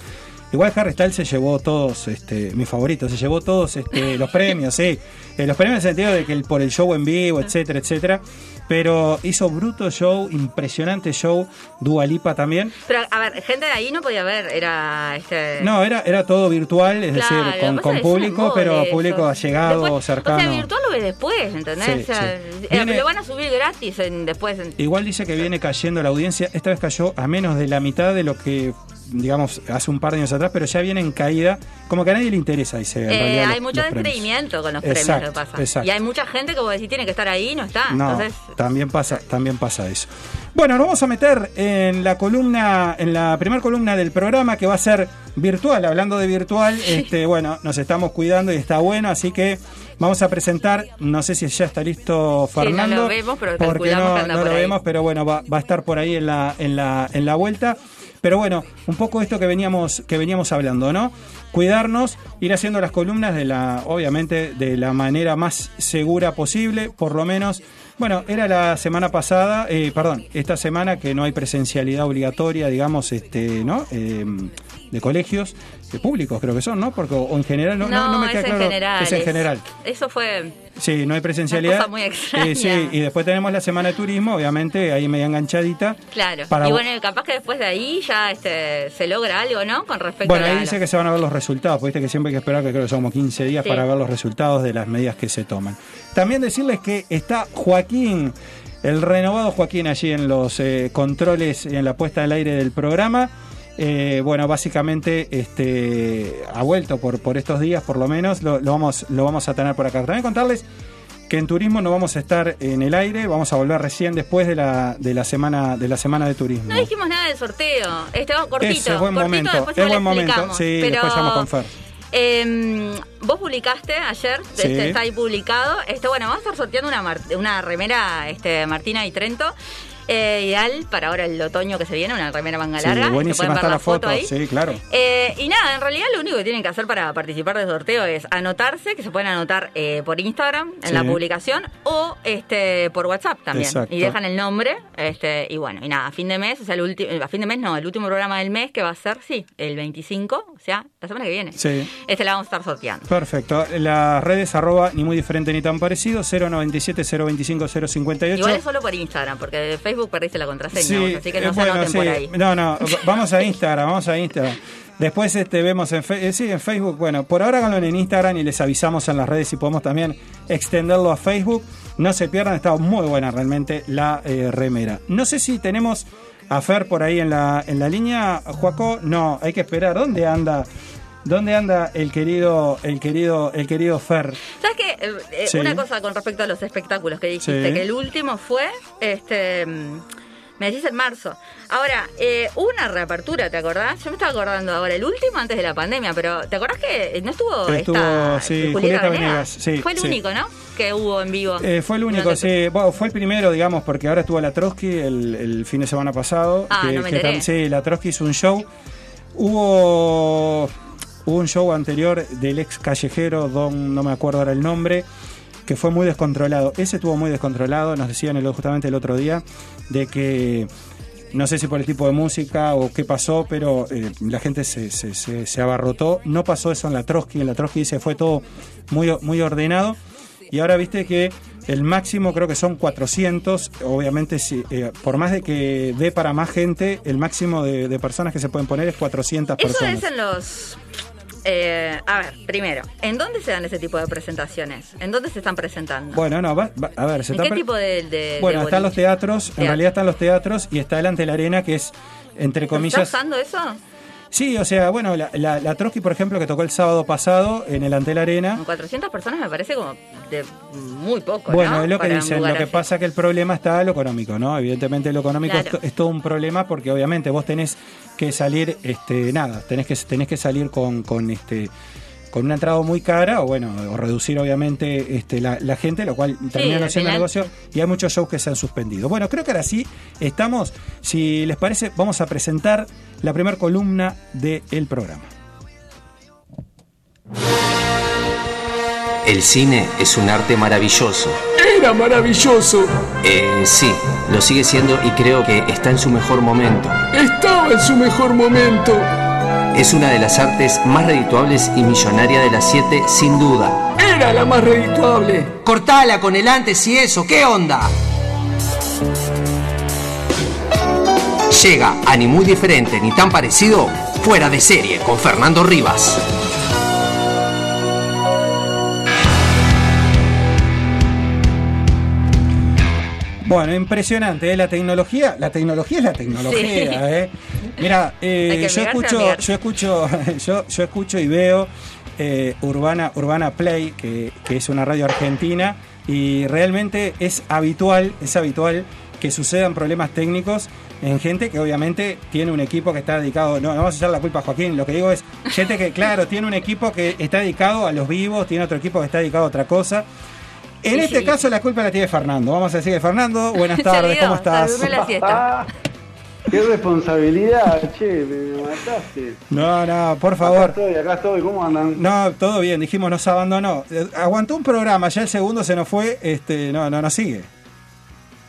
Igual Harry Styles se llevó todos, este, mi favorito, se llevó todos este, los *laughs* premios, sí. Eh, los premios en el sentido de que el- por el show en vivo, etcétera, etcétera. Pero hizo bruto show, impresionante show, Dua Lipa también. Pero, a ver, gente de ahí no podía ver, era este... No, era, era todo virtual, es Claro, decir, con, público, pero público allegado, Después- cercano. O sea, virtual lo ves después, ¿entendés? Sí, o sea, sí. eh, Viene- lo van a subir gratis en- después. en- Igual dice que viene cayendo la audiencia. Esta vez cayó a menos de la mitad de lo que, digamos, hace un par de años atrás, pero ya viene en caída. Como que a nadie le interesa, dice. Eh, hay los- mucho entretenimiento con los premios, lo que pasa. exacto. Y hay mucha gente que vos decís tiene que estar ahí y no está. No, Entonces, también pasa, también pasa eso. Bueno, nos vamos a meter en la columna, en la primera columna del programa que va a ser virtual. Hablando de virtual, este, bueno, nos estamos cuidando y está bueno, así que vamos a presentar. No sé si ya está listo Sí, no lo Fernando, vemos, pero porque no, que anda no por lo ahí. vemos, pero bueno, va, va a estar por ahí en la, en la, en la vuelta. Pero bueno, un poco esto que veníamos, que veníamos hablando, ¿no? Cuidarnos, ir haciendo las columnas de la, obviamente, de la manera más segura posible, por lo menos. Bueno, era la semana pasada, eh, perdón, esta semana que no hay presencialidad obligatoria, digamos, este, ¿no? Eh, de colegios, de públicos creo que son, ¿no? Porque o en general no, no, no me es queda en claro. general. Es en general. Eso fue. Sí, no hay presencialidad. Una cosa muy extraña. Eh, sí, y después tenemos la semana de turismo, obviamente, ahí media enganchadita. Claro. Para- y bueno, capaz que después de ahí ya este, se logra algo, ¿no? Con respecto Bueno, a la, ahí dice que se van a ver los resultados, viste que siempre hay que esperar, que creo que son como 15 días Sí. para ver los resultados de las medidas que se toman. También decirles que está Joaquín, el renovado Joaquín allí en los eh, controles y en la puesta al aire del programa. Eh, bueno, básicamente este, ha vuelto por, por estos días, por lo menos, lo, lo vamos, lo vamos a tener por acá. También contarles que en turismo no vamos a estar en el aire, vamos a volver recién después de la, de la semana de la semana de turismo. No dijimos nada del sorteo. Este va cortito. Es buen cortito, momento, después es buen momento. Sí, Pero, después llamo con Fer. eh, vos publicaste ayer, Sí. este, está ahí publicado. Este, bueno, vamos a estar sorteando una, una remera este, Martina y Trento. Eh, ideal para ahora el otoño que se viene, una remera manga Sí, larga. Buenísima está la foto foto, ahí. sí, claro. Eh, y nada, en realidad lo único que tienen que hacer para participar del sorteo es anotarse, que se pueden anotar eh, por Instagram en Sí. la publicación o este por WhatsApp también. Exacto. Y dejan el nombre, este, y bueno, y nada, a fin de mes, o sea, el último, a fin de mes no, el último programa del mes que va a ser, sí, el 25, o sea, la semana que viene. Sí. Este la vamos a estar sorteando. Perfecto. Las redes arroba ni muy diferente ni tan parecido, 097 025 058. Igual es solo por Instagram, porque de Facebook perdiste la contraseña, Sí, vos, así que no eh, se anoten sí. por ahí. No, no, vamos a Instagram, vamos a Instagram. Después este, vemos en, eh, sí, en Facebook. Bueno, por ahora háganlo en Instagram y les avisamos en las redes si podemos también extenderlo a Facebook. No se pierdan, está muy buena realmente la eh, remera. No sé si tenemos a Fer por ahí en la, en la línea. Juaco, no, hay que esperar. ¿Dónde anda? ¿Dónde anda el querido, el querido, el querido Fer? ¿Sabes qué? Eh, eh, Sí. Una cosa con respecto a los espectáculos que dijiste, Sí. que el último fue, este, mm, me decís en marzo. Ahora, eh, una reapertura, ¿te acordás? Yo me estaba acordando ahora, el último antes de la pandemia, pero ¿te acordás que no estuvo, Estuvo, esta sí, Julieta Venegas, sí, Fue el único, ¿no? Que hubo en vivo. Eh, fue el único, sí. Bueno, fue el primero, digamos, porque ahora estuvo la Trotsky el, el fin de semana pasado. Ah, que, no me que sí, la Trotsky hizo un show. Hubo, hubo un show anterior del ex callejero, don, no me acuerdo ahora el nombre, que fue muy descontrolado. Ese estuvo muy descontrolado, nos decían el- justamente el otro día, de que no sé si por el tipo de música o qué pasó, pero eh, la gente se, se- se- se abarrotó. No pasó eso en la Trotsky, en la Trotsky se fue todo muy, muy ordenado. Y ahora viste que el máximo creo que son 400. Obviamente, si, eh, por más de que dé para más gente, el máximo de, de personas que se pueden poner es 400 Eso personas. es en los... eh, a ver, primero, ¿en dónde se dan ese tipo de presentaciones? ¿En dónde se están presentando? Bueno, no, va- va- a ver, se ¿En está qué tipo de, de- Bueno, de están los teatros, en realidad están los teatros y está delante de la arena que es, entre ¿Está comillas... usando eso? Sí, o sea, bueno, la, la, la Trotsky, por ejemplo, que tocó el sábado pasado en el Antel Arena. Con 400 personas me parece como de muy poco, Bueno, ¿no? es lo que Para dicen. Lo que pasa que el problema está lo económico, ¿no? Evidentemente lo económico Claro. es, es todo un problema porque obviamente vos tenés que salir, este, nada, tenés que, tenés que salir con, con este con una entrada muy cara o bueno, o reducir obviamente este, la, la gente, lo cual termina al haciendo final- negocio y hay muchos shows que se han suspendido. Bueno, creo que ahora sí estamos, si les parece, vamos a presentar la primera columna del programa. El cine es un arte maravilloso. Era maravilloso. Eh, sí, lo sigue siendo y creo que está en su mejor momento. Estaba en su mejor momento. Es una de las artes más redituables y millonaria de las siete, sin duda. Era la más redituable. Cortala con el antes y eso, ¿qué onda? Llega a ni muy diferente ni tan parecido, fuera de serie con Fernando Rivas. Bueno, impresionante, ¿eh? La tecnología, la tecnología es la tecnología, Sí. ¿eh? Mira, *laughs* eh, yo escucho, yo *laughs* escucho, yo, yo escucho y veo eh, Urbana, Urbana Play, que, que es una radio argentina, y realmente es habitual, es habitual que sucedan problemas técnicos en gente que obviamente tiene un equipo que está dedicado, no, no vamos a echar la culpa a Joaquín, lo que digo es gente que, claro, tiene un equipo que está dedicado a los vivos, tiene otro equipo que está dedicado a otra cosa. En Sí, este sí. caso la culpa la tiene Fernando. Vamos a decir que Fernando, *laughs* buenas tardes, ¿cómo estás? la siesta. Qué responsabilidad, che, me mataste. No, no, por Acá favor. estoy, acá estoy, ¿cómo andan? No, todo bien, dijimos nos abandonó. Eh, Aguantó un programa, ya el segundo se nos fue, este, no, no nos sigue.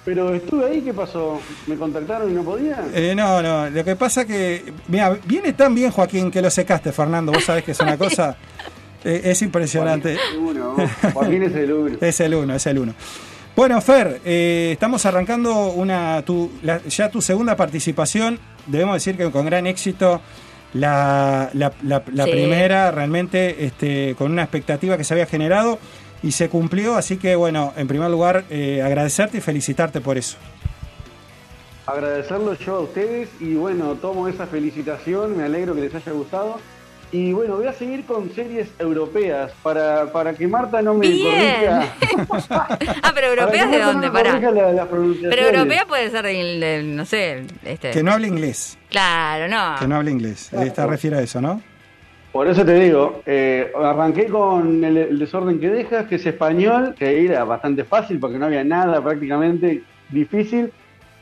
Pero estuve ahí, ¿qué pasó? ¿Me contactaron y no podía? Eh, no, no, lo que pasa que, mira, viene tan bien Joaquín que lo secaste, Fernando, vos sabés que es una *laughs* cosa, es impresionante. Es el uno, Joaquín es el uno. *laughs* Es el uno, es el uno. Bueno, Fer, eh, estamos arrancando una tu, la- ya tu segunda participación. Debemos decir que con gran éxito. La, la- la- la Sí. primera realmente este, con una expectativa que se había generado y se cumplió. Así que, bueno, en primer lugar, eh, agradecerte y felicitarte por eso. Agradecerlo yo a ustedes y bueno, tomo esa felicitación, me alegro que les haya gustado. Y bueno, voy a seguir con series europeas para, para que Marta no me Bien. corrija. *laughs* ah, pero europeas Para de dónde, no la- pronunciaciones. Pero europea puede ser, de, de- no sé, este. Que no hable inglés. Claro, no. Que no hable inglés. Esta refiere a eso, ¿no? Por eso te digo, eh, arranqué con el, el desorden que dejas, que es español, que era bastante fácil porque no había nada prácticamente difícil.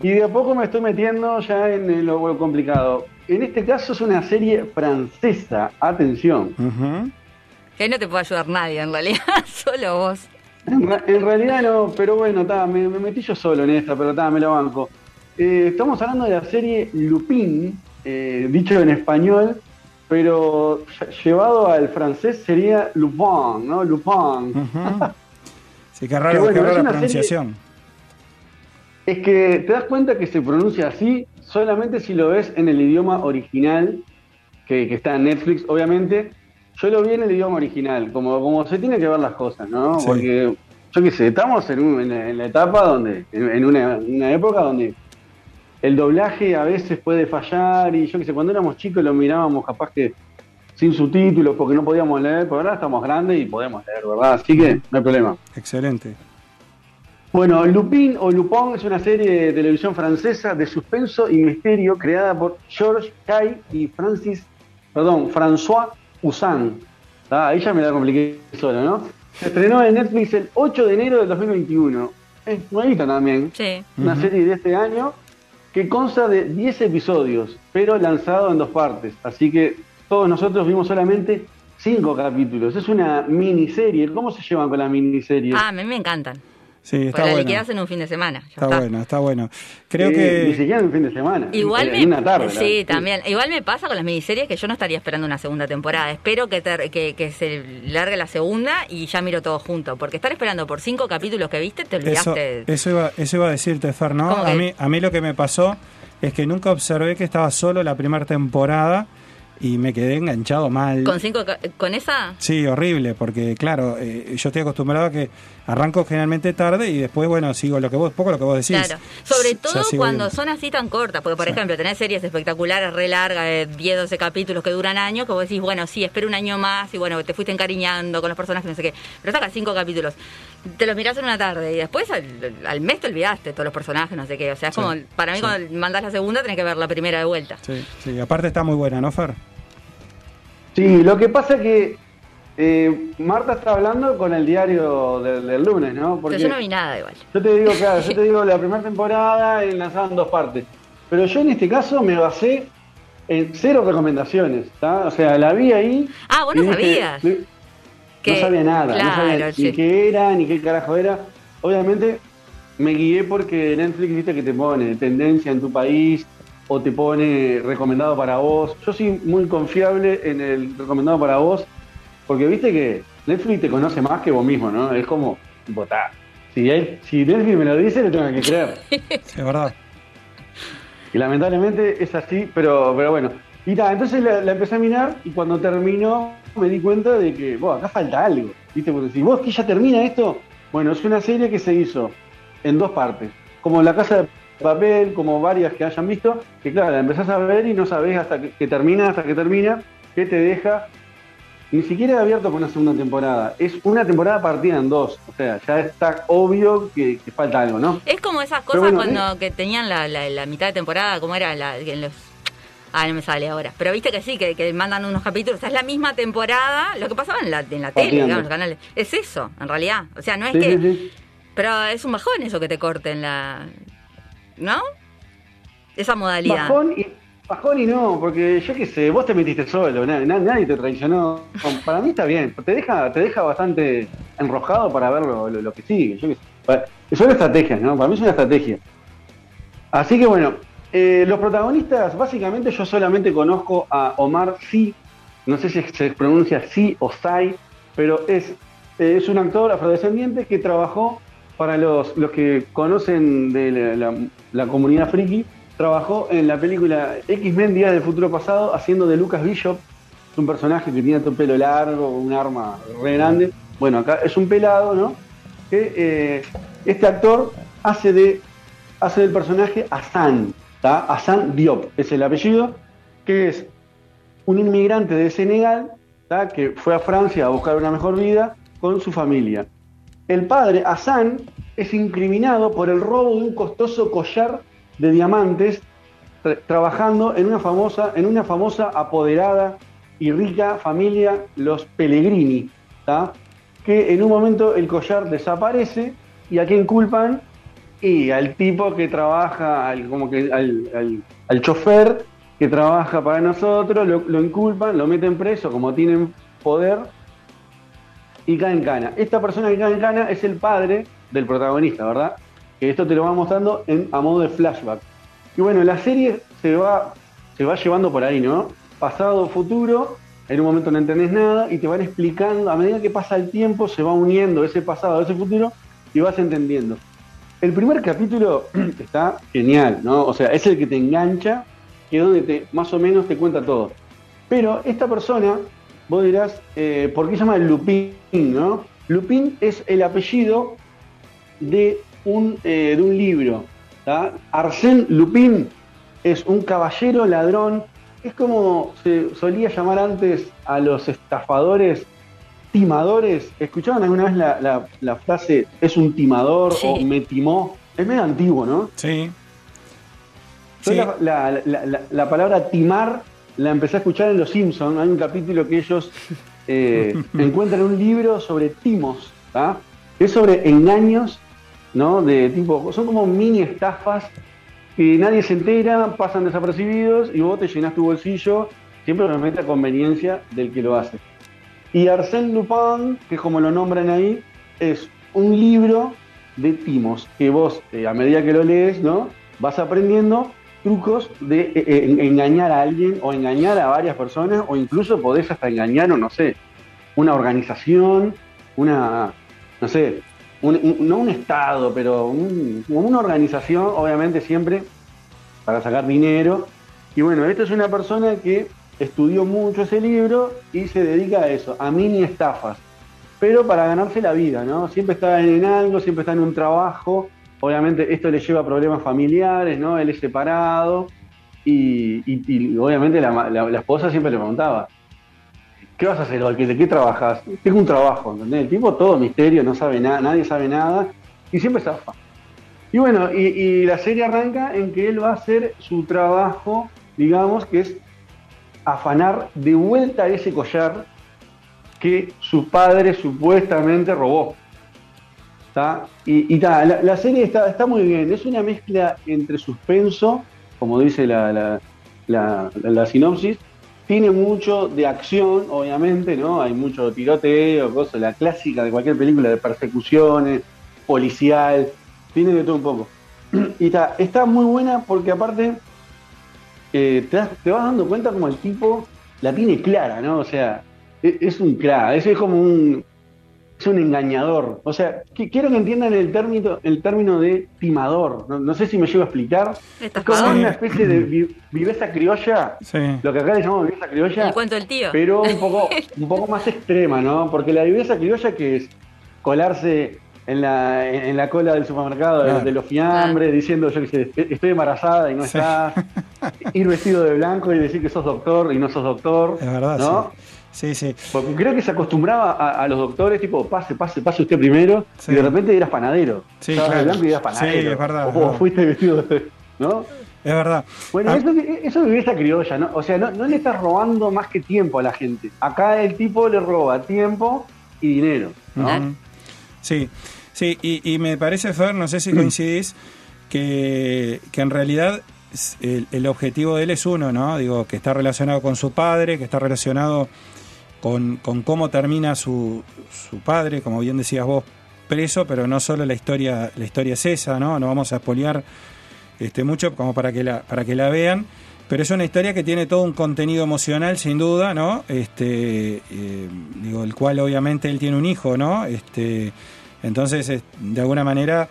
Y de a poco me estoy metiendo ya en lo, lo complicado. En este caso es una serie francesa, atención. Ujú. Que ahí no te puede ayudar nadie en realidad, *laughs* solo vos. En, realidad no, pero bueno, ta, me, me metí yo solo en esta, pero ta, me la banco. Eh, estamos hablando de la serie Lupin, eh, dicho en español, pero lle- llevado al francés sería Lupin, ¿no? Lupin. Ujú. *laughs* Sí, qué raro, Que bueno, qué rara es una pronunciación. Es que te das cuenta que se pronuncia así solamente si lo ves en el idioma original, que, que está en Netflix, obviamente. Yo lo vi en el idioma original, como, como se tiene que ver las cosas, ¿no? Sí. Porque yo qué sé, estamos en, un- en la, en la etapa donde, en, en una, una época donde el doblaje a veces puede fallar y yo qué sé, cuando éramos chicos lo mirábamos capaz que sin subtítulos porque no podíamos leer, pero ahora estamos grandes y podemos leer, ¿verdad? Así que no hay problema. Excelente. Bueno, Lupin o Lupin es una serie de televisión francesa de suspenso y misterio creada por Georges Cay y Francis, perdón, François Usan. Ah, ahí ya me la compliqué solo, ¿no? Se estrenó en Netflix el 8 de enero del 2021. Es nuevita también. Sí. Una serie de este año que consta de 10 episodios, pero lanzado en dos partes. Así que todos nosotros vimos solamente 5 capítulos. Es una miniserie. ¿Cómo se llevan con las miniseries? Ah, a mí me encantan. Sí, está Porque la bueno. liquidas en un fin de semana. Está está. bueno, está bueno. Creo Eh, Ni que siquiera en un fin de semana. Igual en me, una tarde. la- sí, también. Igual me pasa con las miniseries que yo no estaría esperando una segunda temporada. Espero que, ter- que, que se largue la segunda y ya miro todo junto. Porque estar esperando por cinco capítulos que viste, te eso, olvidaste. eso, iba, eso iba a decirte, Fer, ¿no? ¿Cómo A que? mí, a mí lo que me pasó es que nunca observé que estaba solo la primera temporada y me quedé enganchado mal. Con cinco con esa Sí, horrible, porque claro, eh, yo estoy acostumbrado a que arranco generalmente tarde y después, bueno, sigo lo que vos, poco lo que vos decís. Claro, sobre todo cuando viendo. son así tan cortas, porque por Sí. ejemplo tenés series espectaculares, re largas, de 10, 12 capítulos que duran años, que vos decís, bueno, sí, espero un año más y bueno, te fuiste encariñando con los personajes, no sé qué, pero sacas cinco capítulos, te los mirás en una tarde y después al, al mes te olvidaste todos los personajes, no sé qué, o sea, es Sí, como, para mí sí. cuando mandás la segunda tenés que ver la primera de vuelta. Sí, sí, aparte está muy buena, ¿no, Fer? Sí, lo que pasa es que eh, Marta está hablando con el diario del, del lunes, ¿no? Porque Pero yo no vi nada igual. yo te digo, claro, yo te *laughs* digo la primera temporada enlazada en dos partes. Pero yo en este caso me basé en cero recomendaciones, ¿está? O sea, la vi ahí. Ah, vos no dije, sabías. No sabía nada, no sabía sí. ni qué era, ni qué carajo era. Obviamente me guié porque Netflix viste que te pone tendencia en tu país o te pone recomendado para vos. Yo soy muy confiable en el recomendado para vos porque viste que Netflix te conoce más que vos mismo, ¿no? Es como, ta, si, Netflix me lo dice, le tengo que creer. *laughs* Es verdad. Y lamentablemente es así, pero, pero bueno. Y ta, entonces la, la empecé a mirar y cuando terminó me di cuenta de que, "Buah, acá falta algo. ¿Viste? Porque si vos que ya termina esto, bueno, es una serie que se hizo en dos partes. Como La Casa de Papel, como varias que hayan visto, que claro, la empezás a ver y no sabés hasta que, que termina, hasta que termina, que te deja. Ni siquiera abierto con una segunda temporada. Es una temporada partida en dos. O sea, ya está obvio que, que falta algo, ¿no? Es como esas cosas bueno, cuando que tenían la, la, la mitad de temporada, como era la, en los... Ah, no me sale ahora. Pero viste que sí, que, que mandan unos capítulos. O sea, es la misma temporada, lo que pasaba en la, en la tele, digamos, los canales. Es eso, en realidad. O sea, no es Sí, que... sí, sí. Pero es un bajón eso que te corten la... ¿No? Esa modalidad. Bajón y, bajón y no, porque yo qué sé, vos te metiste solo, na- na- nadie te traicionó. Para mí está bien, te deja, te deja bastante enrojado para ver lo, lo- que sigue. Yo qué sé. Pa- Son estrategias, ¿no? Para mí es una estrategia. Así que bueno, eh, los protagonistas, básicamente yo solamente conozco a Omar Sy, no sé si se pronuncia Sy o Sai, pero es, eh, es un actor afrodescendiente que trabajó para los, los que conocen de la comunidad friki, trabajó en la película X-Men Días del Futuro Pasado haciendo de Lucas Bishop, es un personaje que tiene todo pelo largo, un arma re grande. Bueno, acá es un pelado, ¿no? Que eh, este actor hace de hace del personaje Hassan, ¿tá? Hassan Diop es el apellido, que es un inmigrante de Senegal que fue a Francia a buscar una mejor vida con su familia. El padre, Hassan, es incriminado por el robo de un costoso collar de diamantes tra- trabajando en una famosa, en una famosa apoderada y rica familia, los Pellegrini, que en un momento el collar desaparece y a quién culpan y al tipo que trabaja, al, como que al, al- al chofer que trabaja para nosotros, lo, lo inculpan, lo meten preso, como tienen poder, y cae en cana. Esta persona que cae en cana es el padre del protagonista, ¿verdad? Que esto te lo va mostrando en, a modo de flashback. Y bueno, la serie se va, se va llevando por ahí, ¿no? Pasado, futuro, en un momento no entendés nada y te van explicando, a medida que pasa el tiempo, se va uniendo ese pasado, ese futuro y vas entendiendo. El primer capítulo *clears throat* está genial, ¿no? O sea, es el que te engancha, que es donde te, más o menos te cuenta todo. Pero esta persona, vos dirás, eh, ¿por qué se llama Lupin, no? Lupin es el apellido de un, eh, de un libro. ¿tá? Arsène Lupin es un caballero ladrón. Es como se solía llamar antes a los estafadores timadores. ¿Escuchaban alguna vez la, la- la frase es un timador Sí. o me timó? Es medio antiguo, ¿no? Sí. Yo Sí. la, la- la- la- la palabra timar la empecé a escuchar en Los Simpsons. Hay un capítulo que ellos eh, *laughs* encuentran un libro sobre timos, ¿tá? Es sobre engaños, ¿no? De tipo, son como mini estafas que nadie se entera, pasan desapercibidos y vos te llenás tu bolsillo, siempre obviamente a conveniencia del que lo hace. Y Arsène Lupin, que es como lo nombran ahí, es un libro de timos, que vos eh, a medida que lo lees, ¿no? Vas aprendiendo trucos de eh, eh, en- engañar a alguien o engañar a varias personas o incluso podés hasta engañar, o no sé, una organización, una, no sé, no un estado, pero un- una organización, obviamente siempre para sacar dinero. Y bueno, esta es una persona que estudió mucho ese libro y se dedica a eso, a mini estafas, pero para ganarse la vida, ¿no? Siempre está en algo, siempre está en un trabajo. Obviamente esto le lleva a problemas familiares, ¿no? Él es separado y, obviamente la- la esposa siempre le preguntaba, ¿qué vas a hacer? ¿De qué trabajas? Tengo un trabajo, ¿entendés? El tipo todo misterio, no sabe nada, nadie sabe nada y siempre zafa. Y bueno, y, la serie arranca en que él va a hacer su trabajo, digamos, que es afanar de vuelta ese collar que su padre supuestamente robó. ¿Tá? Y, y la, serie está, está muy bien, es una mezcla entre suspenso, como dice la sinopsis, tiene mucho de acción, obviamente, ¿no? Hay mucho tiroteo, cosas, la clásica de cualquier película de persecuciones, policial, tiene de todo un poco. *clears throat* Y está, está muy buena porque aparte eh, te, vas dando cuenta como el tipo la tiene clara, ¿no? O sea, e- es, un crack, es, es como un es un engañador. O sea, qui- quiero que entiendan el término, el término de timador. No, no sé si me llevo a explicar. Es como una especie de vi- viveza criolla, Sí. lo que acá le llamamos viveza criolla El cuento del tío. pero un *laughs* poco, un poco más extrema, ¿no? Porque la viveza criolla que es colarse en la, en, en la cola del supermercado de- Claro. de los fiambres, diciendo, yo sé, estoy embarazada y no Sí. estás, *laughs* ir vestido de blanco y decir que sos doctor y no sos doctor, Es verdad, ¿no? Sí, sí. Porque creo que se acostumbraba a, a los doctores, tipo, pase, pase, pase usted primero, Sí. y de repente eras panadero. Sí, Estabas claro. blanco y eras Sí, panadero. es verdad, O, fuiste vestido de... ¿no? Es verdad. Bueno, Ah, eso, eso es viveza criolla, ¿no? O sea, no, no le estás robando más que tiempo a la gente. Acá el tipo le roba tiempo y dinero, ¿no? Sí, sí, y, y me parece, Fer, no sé si coincidís, que, que en realidad el objetivo de él es uno, ¿no? Digo, que está relacionado con su padre, que está relacionado con, con cómo termina su, su padre, como bien decías vos, preso, pero no solo la historia, la historia es esa, ¿no? No vamos a espolear este, mucho como para que la, para que la vean. Pero es una historia que tiene todo un contenido emocional, sin duda, ¿no? Este, eh, digo, el cual obviamente él tiene un hijo, ¿no? Este, entonces, es, de alguna manera,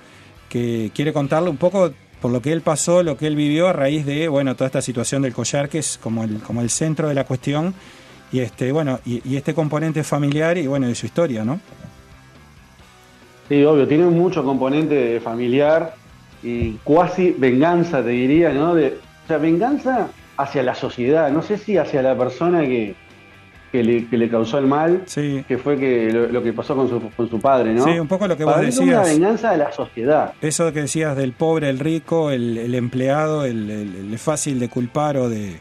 que quiere contarle un poco por lo que él pasó, lo que él vivió a raíz de, bueno, toda esta situación del collar, que es como el, como el centro de la cuestión, y este, bueno, y, y este componente familiar y bueno, de su historia, ¿no? Sí, obvio, tiene mucho componente familiar y cuasi venganza, te diría, ¿no? De, o sea, venganza hacia la sociedad, no sé si hacia la persona que, que, le, que le causó el mal, Sí. que fue que lo, lo que pasó con su, con su padre, ¿no? Sí, un poco lo que vos mí es una decías. venganza de la sociedad. Eso que decías del pobre, el rico, el, el empleado, el, el- el fácil de culpar o de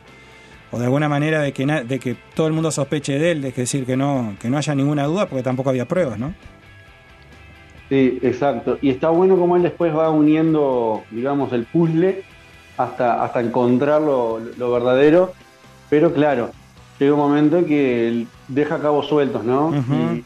o de alguna manera de que de que todo el mundo sospeche de él, es decir, que no que no haya ninguna duda porque tampoco había pruebas, ¿no? Sí, exacto. Y está bueno como él después va uniendo, digamos, el puzzle hasta, hasta encontrar lo, lo verdadero. Pero claro, llega un momento en que él deja cabos sueltos, ¿no?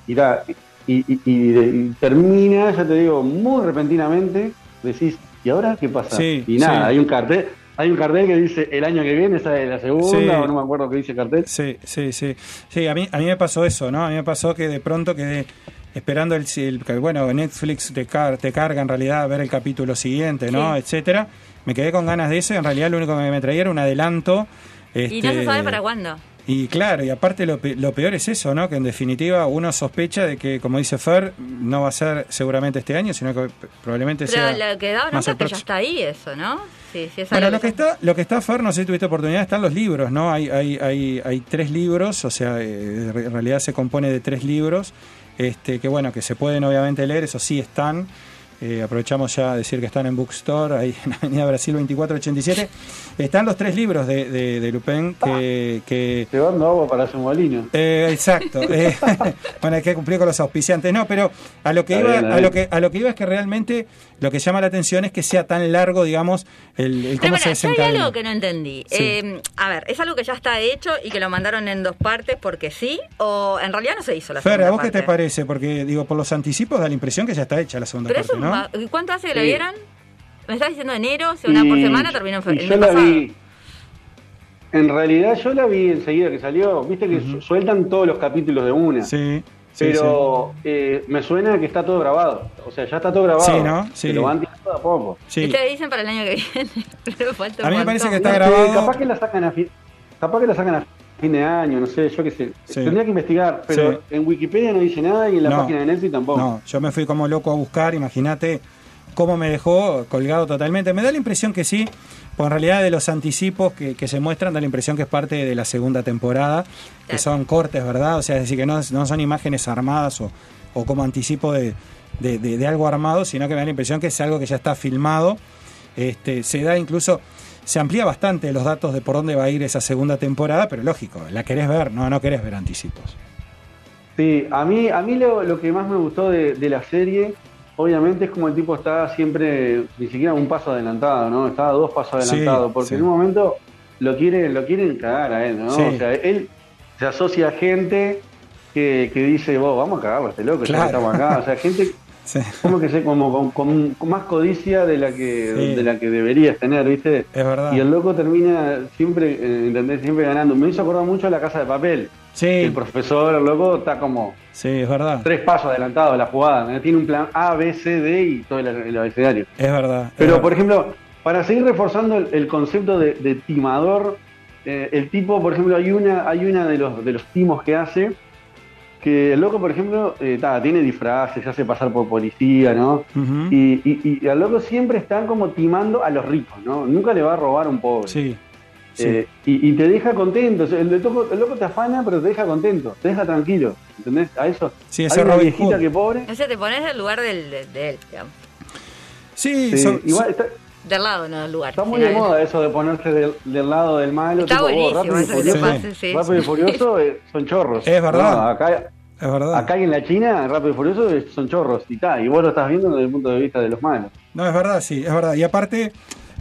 Y, y da- y- y- y de- y termina, ya te digo, muy repentinamente. Decís, ¿y ahora qué pasa? Sí, y nada, sí. hay un cartel. Hay un cartel que dice el año que viene, esa es la segunda, Sí. o no me acuerdo qué dice el cartel. Sí, sí, sí. Sí, a mí, a mí me pasó eso, ¿no? A mí me pasó que de pronto quedé esperando el, el- que, bueno, Netflix te, car- te carga en realidad a ver el capítulo siguiente, ¿no? Sí. Etcétera. Me quedé con ganas de eso y en realidad lo único que me traía era un adelanto. Y no se este, sabe para cuándo. Y claro, y aparte lo, pe- lo peor es eso, ¿no? Que en definitiva uno sospecha de que, como dice Fer, no va a ser seguramente este año, sino que probablemente Pero sea lo que da bronca es que ya está ahí eso, ¿no? Sí, sí, es Bueno, lo que está, lo que está Fer, no sé si tuviste oportunidad, están los libros, ¿no? Hay, hay, hay, hay tres libros, o sea, eh, en realidad se compone de tres libros, este, que bueno, que se pueden obviamente leer, eso sí están. Eh, aprovechamos ya a decir que están en Bookstore, ahí en Avenida Brasil 2487. Están los tres libros de, de, de Lupin que, que Llevando agua para su molino. eh, exacto. *laughs* eh, *laughs* bueno, hay que cumplir con los auspiciantes. No, pero a lo que iba, a lo que a lo que iba es que realmente lo que llama la atención es que sea tan largo, digamos, el, el Pero cómo se si hay desencadena. algo que no entendí. Sí. Eh, a ver, ¿es algo que ya está hecho y que lo mandaron en dos partes porque sí? ¿O en realidad no se hizo la Fer, segunda ¿a vos qué te parece? Porque, digo, por los anticipos da la impresión que ya está hecha la segunda Pero es parte, un ¿Cuánto hace que la vieron? Me estás diciendo enero, se una por semana, terminó en fe- y el yo la pasado. vi. En realidad yo la vi enseguida que salió. Viste que su- sueltan todos los capítulos de una. Sí, sí, Pero eh, me suena que está todo grabado. O sea, ya está todo grabado. Sí, ¿no? Sí. Se lo van tirando a poco. sí. Ustedes dicen para el año que viene, *laughs* pero falta un A mí me parece que está grabado. capaz que la sacan a fin, capaz que la sacan a fin de año, no sé, yo qué sé. Sí. Tendría que investigar, pero Sí. en Wikipedia no dice nada y en la No. página de Netflix tampoco. No, yo me fui como loco a buscar, imagínate cómo me dejó colgado totalmente. Me da la impresión que sí, pues en realidad de los anticipos que, que se muestran da la impresión que es parte de la segunda temporada, que son cortes, ¿verdad? O sea, es decir, que no, no son imágenes armadas o, o como anticipo de, de- de- de algo armado, sino que me da la impresión que es algo que ya está filmado. Este, se da incluso, se amplía bastante los datos de por dónde va a ir esa segunda temporada, pero lógico, la querés ver, no, no querés ver anticipos. Sí, a mí, a mí lo, lo que más me gustó de, de la serie, obviamente es como el tipo está siempre, ni siquiera un paso adelantado, ¿no? Estaba dos pasos Sí, adelantado, porque sí. en un momento lo quiere, lo quieren cagar a él, ¿no? Sí. O sea, él se asocia a gente que, que dice, vos, vamos a cagarlo este loco, ya Claro. que estamos acá. O sea, gente Sí, como que se, como con, con- con más codicia de la que, Sí. de la que deberías tener, ¿viste? es verdad. Y el loco termina siempre, eh, ¿entendés? Siempre ganando. Me hizo acordar mucho a la casa de papel. Sí, El profesor, el loco, está como sí, es verdad. tres pasos adelantado a la jugada. Tiene un plan A, B, C, D y todo el, el abecedario. Es verdad. es Pero, verdad. por ejemplo, para seguir reforzando el, el concepto de, de timador, eh, el tipo, por ejemplo, hay una, hay una de los de los timos que hace que el loco, por ejemplo, eh, ta, tiene disfraces, se hace pasar por policía, ¿no? Y, y, y al loco siempre están como timando a los ricos, ¿no? Nunca le va a robar a un pobre. Sí, sí. Eh, y, y te deja contento. El, loco, el loco te afana, pero te deja contento, te deja tranquilo. ¿Entendés? A eso. Sí, Hay ese una Robin viejita Hood. que pobre. O sea, te pones del lugar del, de, él, digamos. sí, sí, igual está, Del lado, no del lugar. está muy de moda eso de ponerse del, del lado del malo. Está tipo, vos, buenísimo Rápido y eso Furioso- pase, sí. Rápido y Furioso *laughs* eh, son chorros. Es verdad. No, acá, es verdad. acá en la China, Rápido y Furioso eh, son chorros. Y, ta, y vos lo estás viendo desde el punto de vista de los malos. No, es verdad, sí, es verdad. Y aparte,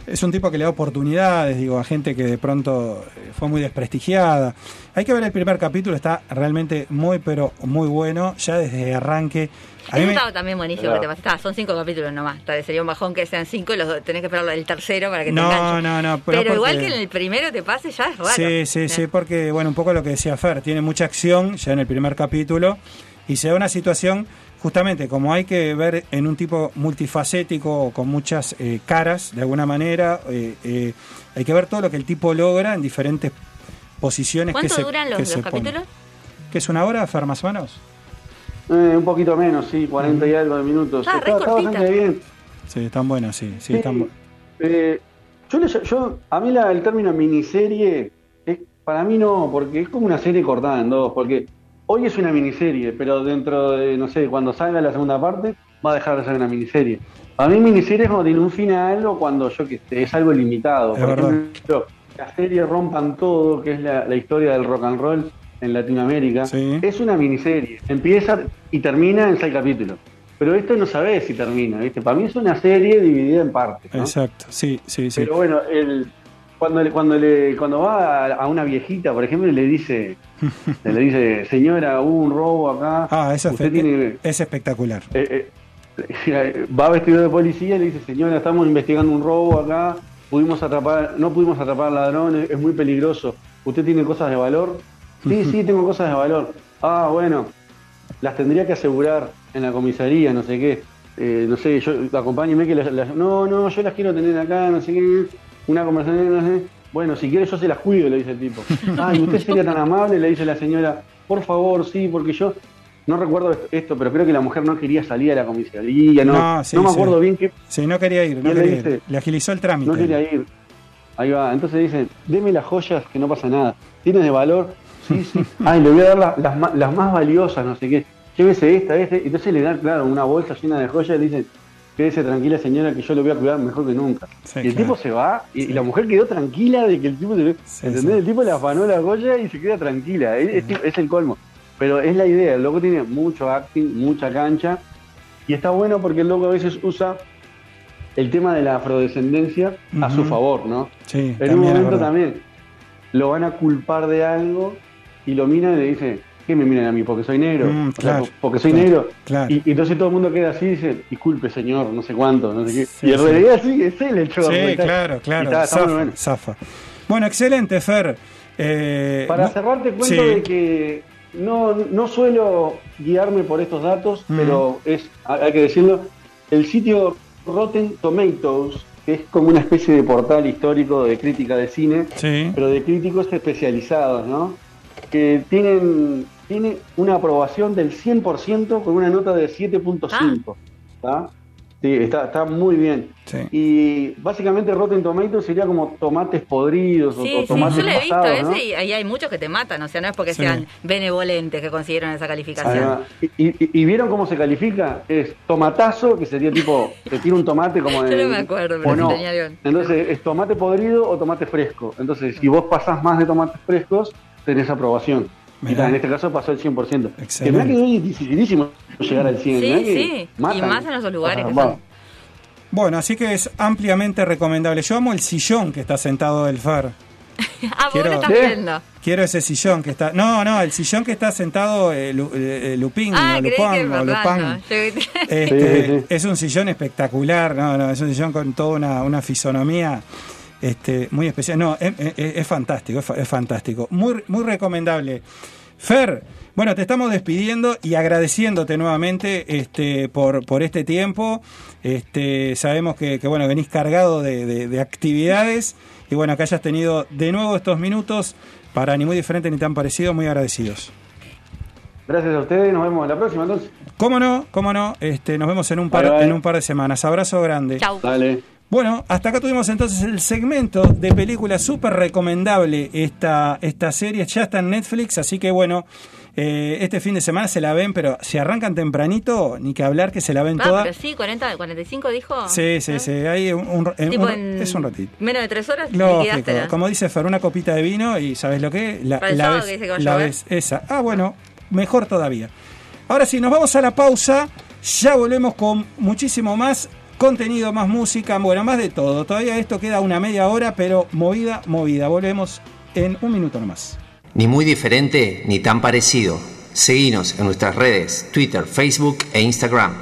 es un tipo que le da oportunidades, digo, a gente que de pronto eh, fue muy desprestigiada. Hay que ver el primer capítulo, está realmente muy, pero muy bueno, ya desde arranque. A mí Eso me- también buenísimo Claro. que te pasaste. Ah, son cinco capítulos nomás. Tal vez sería un bajón que sean cinco y los dos- tenés que esperar el tercero para que te No, enganche. no, no, Pero, pero igual porque- que en el primero te pase ya es raro. Sí, sí, Eh. sí, porque, bueno, un poco lo que decía Fer, tiene mucha acción ya en el primer capítulo y se da una situación, justamente, como hay que ver en un tipo multifacético, con muchas eh, caras, de alguna manera, eh, eh, hay que ver todo lo que el tipo logra en diferentes posiciones que ¿Cuánto se duran los, que los se capítulos? ¿Qué es una hora, Fer, más o menos? Eh, un poquito menos, sí, 40 y algo de minutos. Ah, está, está bastante bien. Sí, están buenas, sí, sí, Sí, están bu- eh, yo, le- yo- a mí la- el término miniserie, es, para mí no, porque es como una serie cortada en dos, porque hoy es una miniserie, pero dentro de, no sé, cuando salga la segunda parte, va a dejar de ser una miniserie. A mí miniserie es cuando tiene un final o cuando yo que sé, es algo limitado. Es Por verdad. ejemplo, la serie Rompan Todo, que es la, la historia del rock and roll en Latinoamérica, Sí. es una miniserie. Empieza y termina en seis capítulos. Pero esto no sabés si termina, ¿viste? Para mí es una serie dividida en partes. ¿no? Exacto, sí, sí, sí. Pero bueno, el, cuando, le, cuando, le, cuando va a, una viejita, por ejemplo, y le dice, *laughs* le dice, señora, hubo un robo acá. Ah, eso es, usted tiene, es espectacular. eh, eh, *laughs* va vestido de policía y le dice, señora, estamos investigando un robo acá, pudimos atrapar, no pudimos atrapar ladrones, es muy peligroso. ¿Usted tiene cosas de valor? Sí, sí, tengo cosas de valor. Ah, bueno, las tendría que asegurar en la comisaría, no sé qué. Eh, no sé, yo acompáñeme que las, las- no, no, yo las quiero tener acá, no sé qué. Una conversación, no sé. Bueno, si quiere yo se las cuido, le dice el tipo. *laughs* Ay, usted sería tan amable, le dice la señora. Por favor, sí, porque yo no recuerdo esto, pero creo que la mujer no quería salir a la comisaría, no, No, no, sí, me sí. acuerdo bien qué, Sí, no quería ir, no le dice- agilizó el trámite. no quería ir. Ahí va, entonces dice, deme las joyas que no pasa nada. ¿Tienes de valor? Sí, sí. *laughs* Ay, le voy a dar las, las, más valiosas, no sé qué. Llévese esta, este. Entonces le dan, claro, una bolsa llena de joyas y le dicen, quédese tranquila señora que yo le voy a cuidar mejor que nunca. Sí, y el claro. tipo se va y, la mujer quedó tranquila de que el tipo se Sí, ¿Entendés? El tipo le afanó la joya y se queda tranquila. Es, es- es el colmo. Pero es la idea, el loco tiene mucho acting, mucha cancha. Y está bueno porque el loco a veces usa el tema de la afrodescendencia a su favor, ¿no? Sí, En un momento también lo van a culpar de algo y lo miran y le dicen, ¿qué me miran a mí? ¿Porque soy negro? Mm, O sea, claro, porque soy claro, negro. claro. Y, y entonces todo el mundo queda así y dice, disculpe señor, no sé cuánto, no sé qué. Sí, y en sí. realidad sí, es él el chorro. Sí, claro, claro. está- está muy zafa, bueno. zafa. Bueno, excelente, Fer. Eh, Para no- cerrar te cuento sí. de que no, no suelo guiarme por estos datos, Mm. pero es, hay que decirlo, el sitio Rotten Tomatoes, que es como una especie de portal histórico de crítica de cine, Sí. pero de críticos especializados, ¿no? Que tienen, tiene una aprobación del 100% con una nota de 7.5. ¿tá? Sí, está, está muy bien. Sí. Y básicamente Rotten Tomatoes sería como tomates podridos o- Sí, o, sí, tomates yo lo he visto pasados, ¿no? ese y ahí hay muchos que te matan, o sea, no es porque Sí. sean benevolentes que consiguieron esa calificación. va. ¿Y, y- y vieron cómo se califica? Es tomatazo, que sería tipo, te tira un tomate como *laughs* Yo de... no me acuerdo, pero no. tenía bien. Entonces, ¿es tomate podrido o tomate fresco? Entonces, si vos pasás más de tomates frescos, tenés aprobación. Mirá. En este caso pasó el 100%. Excelente. Que mirá que es dificilísimo llegar al 100. Sí, mirá que sí. Y más en esos lugares que son- Bueno, así que es ampliamente recomendable. Yo amo el sillón que está sentado del Fer. *laughs* Ah, vos lo estás ¿Sí? viendo. Quiero ese sillón que está. No, no, el sillón que está sentado eh, Lu- eh, Lupín Ah, o Lupán o. Lupán. Este, *laughs* sí, sí. Es un sillón espectacular, no, no, es un sillón con toda una, una fisonomía este, muy especial. No, es, es- es fantástico, es, fa- es fantástico. Muy, muy recomendable. Fer, bueno, te estamos despidiendo y agradeciéndote nuevamente este, por, por este tiempo. Este, sabemos que, que, bueno, venís cargado de, de- de actividades y bueno, que hayas tenido de nuevo estos minutos para ni muy diferente ni tan parecido, muy agradecidos. Gracias a ustedes, nos vemos la próxima entonces. ¿Cómo no? ¿Cómo no? Este, nos vemos en un par, Bye, bye. en un par de semanas. Abrazo grande. Chau. Dale. Bueno, hasta acá tuvimos entonces el segmento de película súper recomendable. Esta, esta serie ya está en Netflix, así que bueno, eh, este fin de semana se la ven, pero si arrancan tempranito, ni que hablar que se la ven Ah, toda. pero sí, 40, 45 dijo. Sí, sí, ¿Eh? sí, hay un, un- en Tipo un- en es un ratito. menos de tres horas Lógico, como dice Fer, una copita de vino y ¿sabes lo que? La, la ves, que la ves esa. Ah, bueno, mejor todavía. Ahora sí, nos vamos a la pausa. Ya volvemos con muchísimo más contenido, más música, bueno, más de todo. Todavía esto queda una media hora, pero movida, movida. Volvemos en un minuto nomás. Ni muy diferente ni tan parecido. Seguinos en nuestras redes, Twitter, Facebook e Instagram.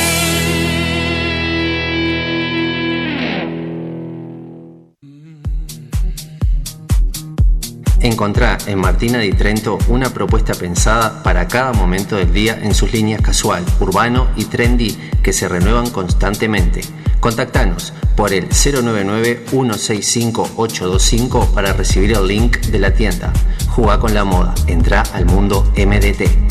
Encontrá en Martina di Trento una propuesta pensada para cada momento del día en sus líneas casual, urbano y trendy que se renuevan constantemente. Contactanos por el 099-165-825 para recibir el link de la tienda. Jugá con la moda, entra al mundo MDT.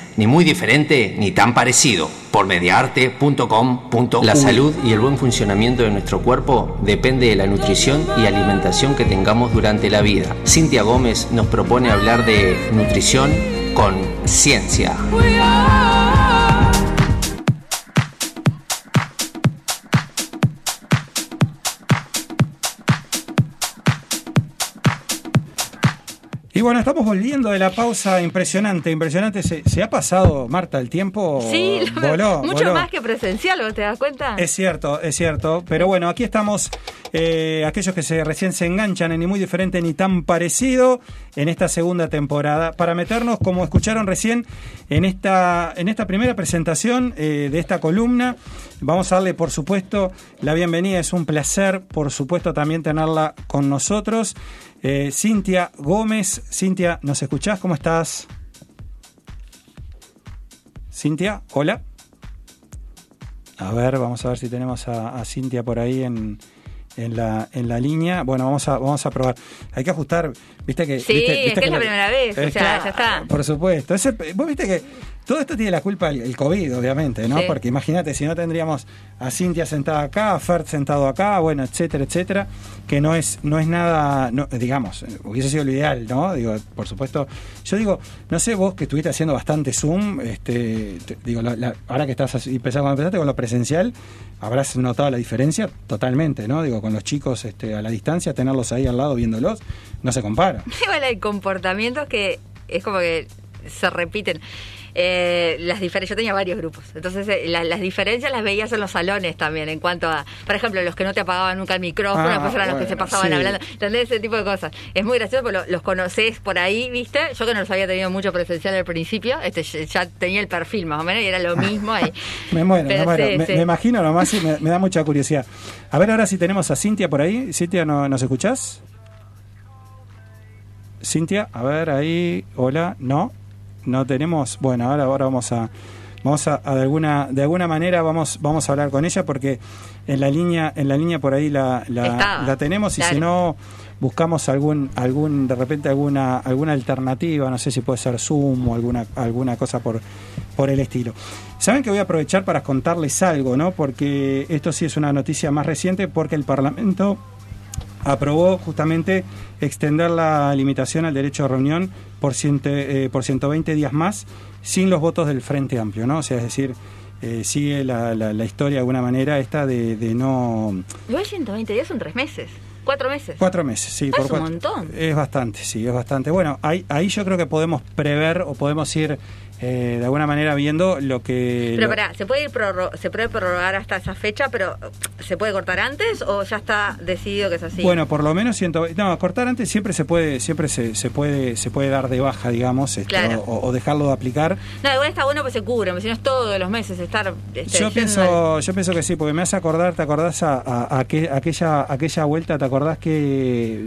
ni muy diferente ni tan parecido por mediaarte.com.uy. La salud y el buen funcionamiento de nuestro cuerpo depende de la nutrición y alimentación que tengamos durante la vida. Cintia Gómez nos propone hablar de nutrición con ciencia. Y bueno, estamos volviendo de la pausa impresionante, impresionante. Se, se ha pasado, Marta, el tiempo Sí, *laughs* voló, mucho voló. más que presencial, ¿vos te das cuenta? Es cierto, es cierto. Pero bueno, aquí estamos, eh, aquellos que se recién se enganchan en ni muy diferente ni tan parecido en esta segunda temporada, para meternos, como escucharon recién, en esta, en esta primera presentación eh, de esta columna. Vamos a darle, por supuesto, la bienvenida. Es un placer, por supuesto, también tenerla con nosotros. Eh, Cintia Gómez. Cintia, ¿nos escuchás? ¿Cómo estás? Cintia, hola. A ver, vamos a ver si tenemos a, a Cintia por ahí en, en, la, en la línea. Bueno, vamos a, vamos a probar. Hay que ajustar, viste que... Sí, viste- es viste que es la primera vez, o sea, claro, ya está. Por supuesto. Ese- vos viste que todo esto tiene la culpa el, COVID, obviamente, ¿no? Sí. Porque imagínate, si no tendríamos a Cintia sentada acá, a Fert sentado acá, bueno, etcétera, etcétera, que no es, no es nada, no, digamos, hubiese sido lo ideal, ¿no? Digo, por supuesto, yo digo, no sé vos que estuviste haciendo bastante Zoom, este, te- digo, la- la- ahora que estás así, empezando, cuando empezaste con lo presencial, habrás notado la diferencia totalmente, ¿no? Digo, con los chicos este, a la distancia, tenerlos ahí al lado viéndolos, no se compara. *laughs* Igual hay comportamientos que es como que se repiten. Eh, las diferencias, yo tenía varios grupos, entonces eh, la- las diferencias las veías en los salones también, en cuanto a, por ejemplo, los que no te apagaban nunca el micrófono, Ah, después eran los que se pasaban sí. hablando, ¿entendés? Ese tipo de cosas. Es muy gracioso porque lo- los conoces por ahí, ¿viste? Yo que no los había tenido mucho presencial al principio, este ya tenía el perfil más o menos y era lo mismo ahí. *laughs* Me muero, Pero me muero. sí, me, sí. me imagino nomás y me, me da mucha curiosidad. A ver ahora si tenemos a Cintia por ahí. Cintia, ¿no, ¿nos escuchás? Cintia, a ver ahí. Hola, no, no tenemos. Bueno, ahora, ahora vamos a. Vamos a, a de alguna de alguna manera vamos vamos a hablar con ella porque en la línea en la línea por ahí la, la, la tenemos y si no buscamos algún algún de repente alguna alguna alternativa no sé si puede ser Zoom o alguna alguna cosa por por el estilo saben que voy a aprovechar para contarles algo no porque esto sí es una noticia más reciente porque el Parlamento aprobó justamente extender la limitación al derecho de reunión por, ciento, eh, por 120 días más sin los votos del Frente Amplio, ¿no? O sea, es decir, eh, sigue la, la- la historia de alguna manera esta de, de no... Igual 120 días son tres meses, cuatro meses. Cuatro meses, sí. Ah, por es un montón. Es bastante, sí, es bastante. Bueno, ahí, ahí yo creo que podemos prever o podemos ir eh, de alguna manera viendo lo que... Pero lo- pará, ¿se puede, ir prorro- ¿se puede prorrogar hasta esa fecha, pero ¿se puede cortar antes o ya está decidido que es así? Bueno, por lo menos 120. No, cortar antes siempre se puede, siempre se, se puede, se puede dar de baja, digamos, Claro. o, o dejarlo de aplicar. No, igual está bueno que se porque si no es todos los meses estar... este, Yo pienso, yo pienso que sí, porque me hace acordar, ¿te acordás a, a- a aquel- aquella, aquella vuelta? ¿Te acordás que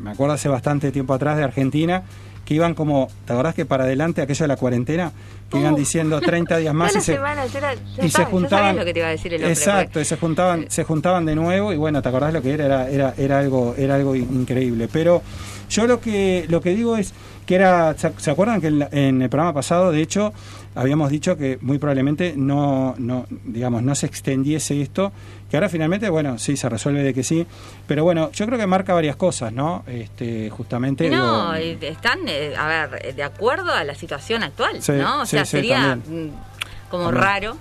me acuerdo hace bastante tiempo atrás de Argentina? Que iban como, ¿te acordás que para adelante aquello de la cuarentena? Que iban Uh. diciendo 30 días *laughs* más y se, semanas era- ya y se juntaban. lo que te iba a decir el hombre, Exacto, y se juntaban, se juntaban de nuevo y bueno, ¿te acordás lo que era? Era, era, era algo, era algo increíble. Pero yo lo que, lo que digo es que era, ¿se se acuerdan que en, la- en el programa pasado, de hecho, habíamos dicho que muy probablemente no, no, digamos, no se extendiese esto, que ahora finalmente, bueno, sí, se resuelve de que sí, pero bueno, yo creo que marca varias cosas, ¿no? Este, justamente. No, están, eh, a ver, eh, de acuerdo a la situación actual, Sí, ¿no? O sí, sea, sí, sería también. mm, como También. raro.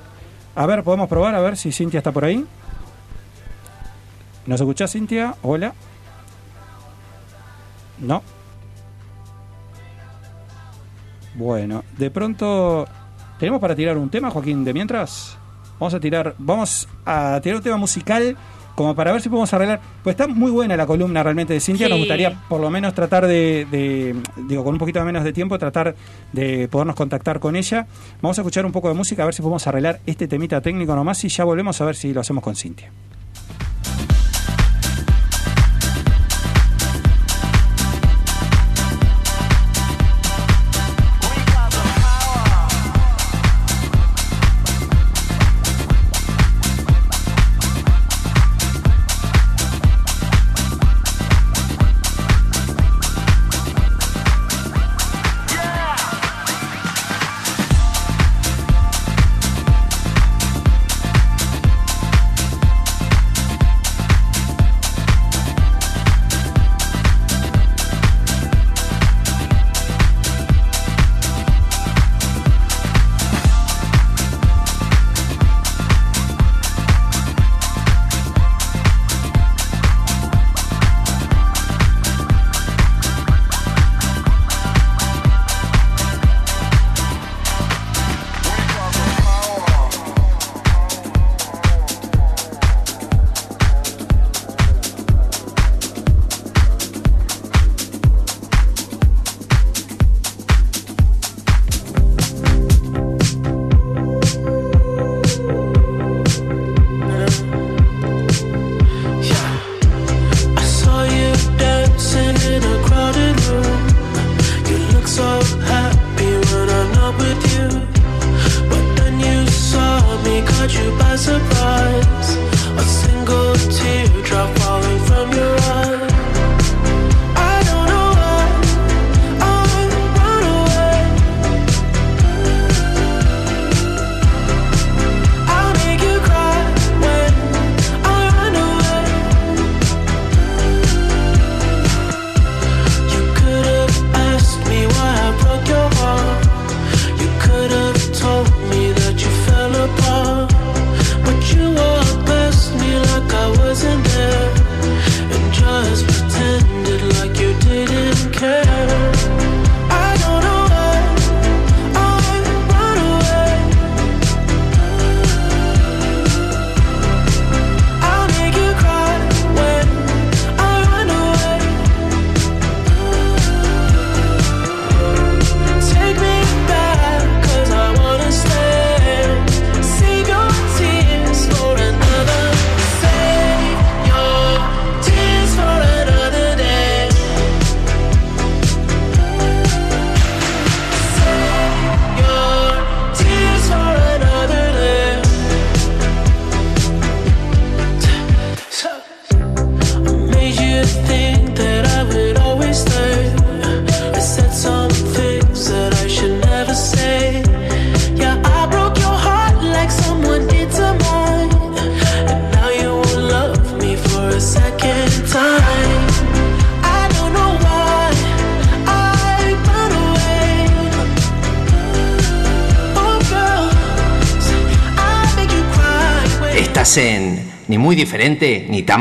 A ver, podemos probar, a ver si Cintia está por ahí. ¿Nos escuchás, Cintia? Hola. No. Bueno, de pronto, ¿tenemos para tirar un tema, Joaquín, de mientras? Vamos a tirar, vamos a tirar un tema musical como para ver si podemos arreglar. Pues está muy buena la columna realmente de Cintia. Sí. Nos gustaría por lo menos tratar de, de- digo, con un poquito menos de tiempo, tratar de podernos contactar con ella. Vamos a escuchar un poco de música, a ver si podemos arreglar este temita técnico nomás y ya volvemos a ver si lo hacemos con Cintia.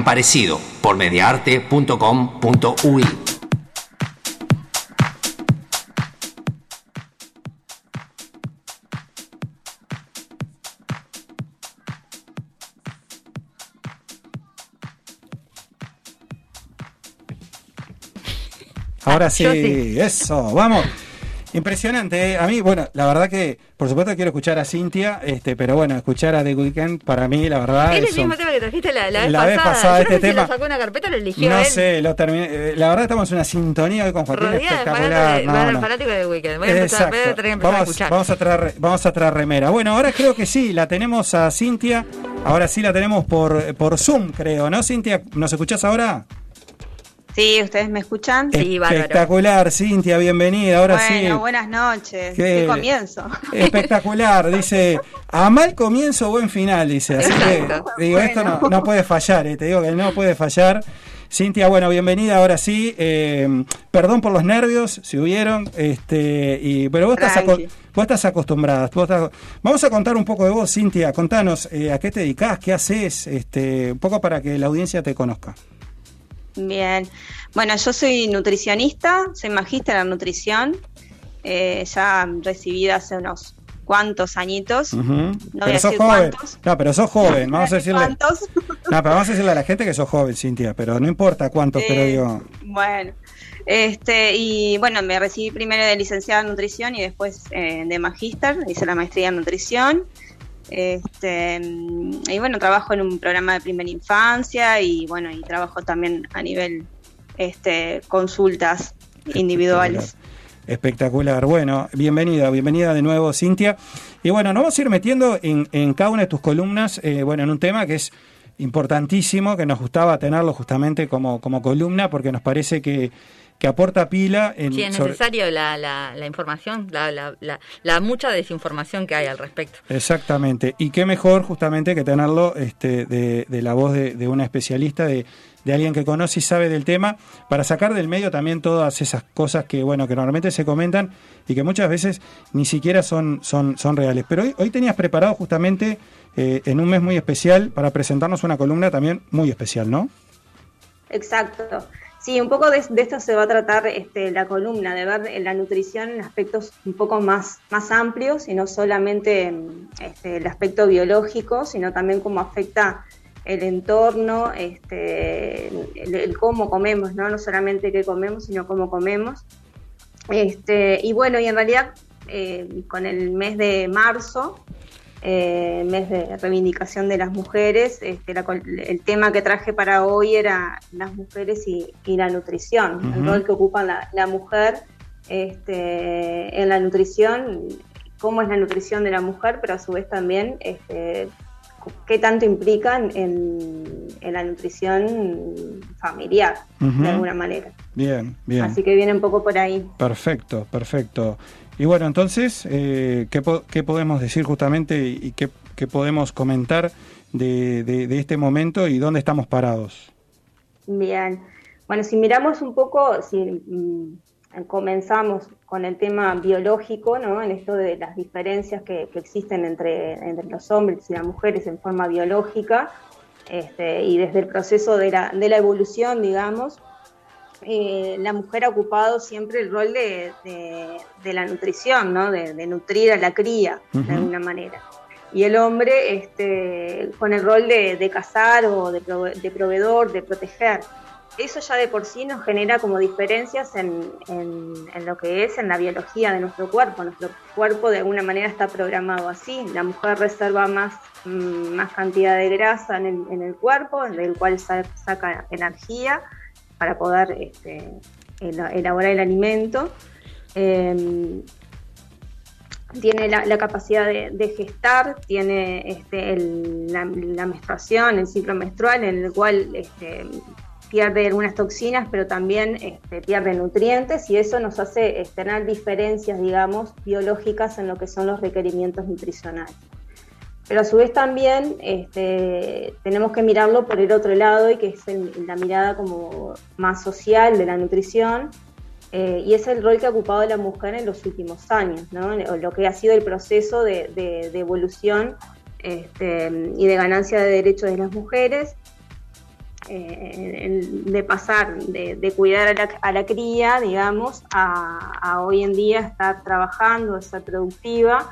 Parecido por mediarte.com.ui. Ahora sí. eso, vamos. Impresionante, ¿eh? a mí, bueno, la verdad que, por supuesto quiero escuchar a Cintia, este, pero bueno, escuchar a The Weeknd para mí, la verdad, Es el mismo tema que trajiste la, la vez La vez pasada. pasada, Yo este no sé si tema- lo sacó una carpeta lo eligió no él. sé, lo terminé, eh, la verdad estamos en una sintonía hoy con Joaquín de espectacular. de, no, no. fanáticos de Weekend. Voy a empezar, voy a tener que empezar a Vamos, escuchar. vamos a traer, vamos a traer remera. Bueno, ahora creo que sí, la tenemos a Cintia. Ahora sí la tenemos por, por Zoom, creo, ¿no, Cintia? ¿Nos escuchás ahora? Sí, ¿ustedes me escuchan? Espectacular, Cintia, bienvenida. Ahora bueno, sí. buenas noches. Qué- Qué comienzo. Espectacular, *laughs* dice, a mal comienzo, buen final, dice. Así Exacto. que, digo, esto no, no puede fallar, eh, te digo que no puede fallar. Cintia, bueno, bienvenida ahora sí. eh, perdón por los nervios, si hubieron, este, y, pero vos estás, aco- vos estás acostumbrada. vos estás- vamos a contar un poco de vos, Cintia. Contanos eh, a qué te dedicás, qué haces, este, un poco para que la audiencia te conozca. Bien. Bueno, yo soy nutricionista, soy magíster en nutrición eh, ya recibida hace unos cuantos añitos. No voy pero a sos decir joven. cuántos. No, pero sos joven. Vamos a decirle. *laughs* No, ¿Cuántos? pero vamos a decirle a la gente que sos joven, Cintia. Pero no importa cuántos, pero Eh, digo. Bueno, este, y bueno, me recibí primero de licenciada en nutrición y después eh, de magíster, hice la maestría en nutrición. Este, y bueno, trabajo en un programa de primera infancia y bueno, y trabajo también a nivel este, consultas individuales. Espectacular. Bueno, bienvenida, bienvenida de nuevo, Cintia. Y bueno, nos vamos a ir metiendo en, en cada una de tus columnas, eh, bueno, en un tema que es importantísimo, que nos gustaba tenerlo justamente como, como columna, porque nos parece que, que aporta pila en Sí, es sobre- necesario la, la, la información, la, la, la, la mucha desinformación que hay al respecto. Exactamente. Y qué mejor justamente que tenerlo este, de, de la voz de, de una especialista, de, de alguien que conoce y sabe del tema, para sacar del medio también todas esas cosas que, bueno, que normalmente se comentan y que muchas veces ni siquiera son, son, son reales. Pero hoy, hoy tenías preparado justamente eh, en un mes muy especial para presentarnos una columna también muy especial, ¿no? Exacto. Sí, un poco de, esto se va a tratar este, la columna, de ver la nutrición en aspectos un poco más, más amplios y no solamente este, el aspecto biológico, sino también cómo afecta el entorno, este, el, cómo comemos, ¿no? No solamente qué comemos, sino cómo comemos. Y bueno, y en realidad eh, con el mes de marzo, eh, mes de reivindicación de las mujeres, este, la el tema que traje para hoy era las mujeres y, y la nutrición, el rol que ocupa la, la mujer este, en la nutrición, cómo es la nutrición de la mujer, pero a su vez también este, qué tanto implican en, en la nutrición familiar, de alguna manera. Bien, bien. Así que viene un poco por ahí. Perfecto, perfecto. Y bueno, entonces, eh, ¿qué, po- qué podemos decir justamente y qué, qué podemos comentar de, de- de este momento y dónde estamos parados? Bien. Bueno, si miramos un poco, si mm, comenzamos con el tema biológico, ¿no? En esto de las diferencias que, que existen entre, entre los hombres y las mujeres en forma biológica, este, y desde el proceso de la, de la evolución, digamos, eh, la mujer ha ocupado siempre el rol de, de- de la nutrición, ¿no? De, de nutrir a la cría, de alguna manera. Y el hombre este, con el rol de, de cazar o de, prove- de proveedor, de proteger. Eso ya de por sí nos genera como diferencias en, en- en lo que es en la biología de nuestro cuerpo. Nuestro cuerpo de alguna manera está programado así. La mujer reserva más, mm, más cantidad de grasa en el, en el cuerpo, del cual sa- saca energía para poder este, ela- elaborar el alimento. Em, tiene la, capacidad de, de gestar, tiene este, la, menstruación, el ciclo menstrual, en el cual este, pierde algunas toxinas, pero también pierde nutrientes y eso nos hace tener diferencias, digamos, biológicas en lo que son los requerimientos nutricionales. Pero a su vez también este, tenemos que mirarlo por el otro lado y que es la mirada como más social de la nutrición, eh, y es el rol que ha ocupado la mujer en los últimos años, ¿no? Lo que ha sido el proceso de, de- evolución este, y de ganancia de derechos de las mujeres, eh, de pasar de, cuidar a la, a la cría, digamos, a, a hoy en día estar trabajando, de ser productiva,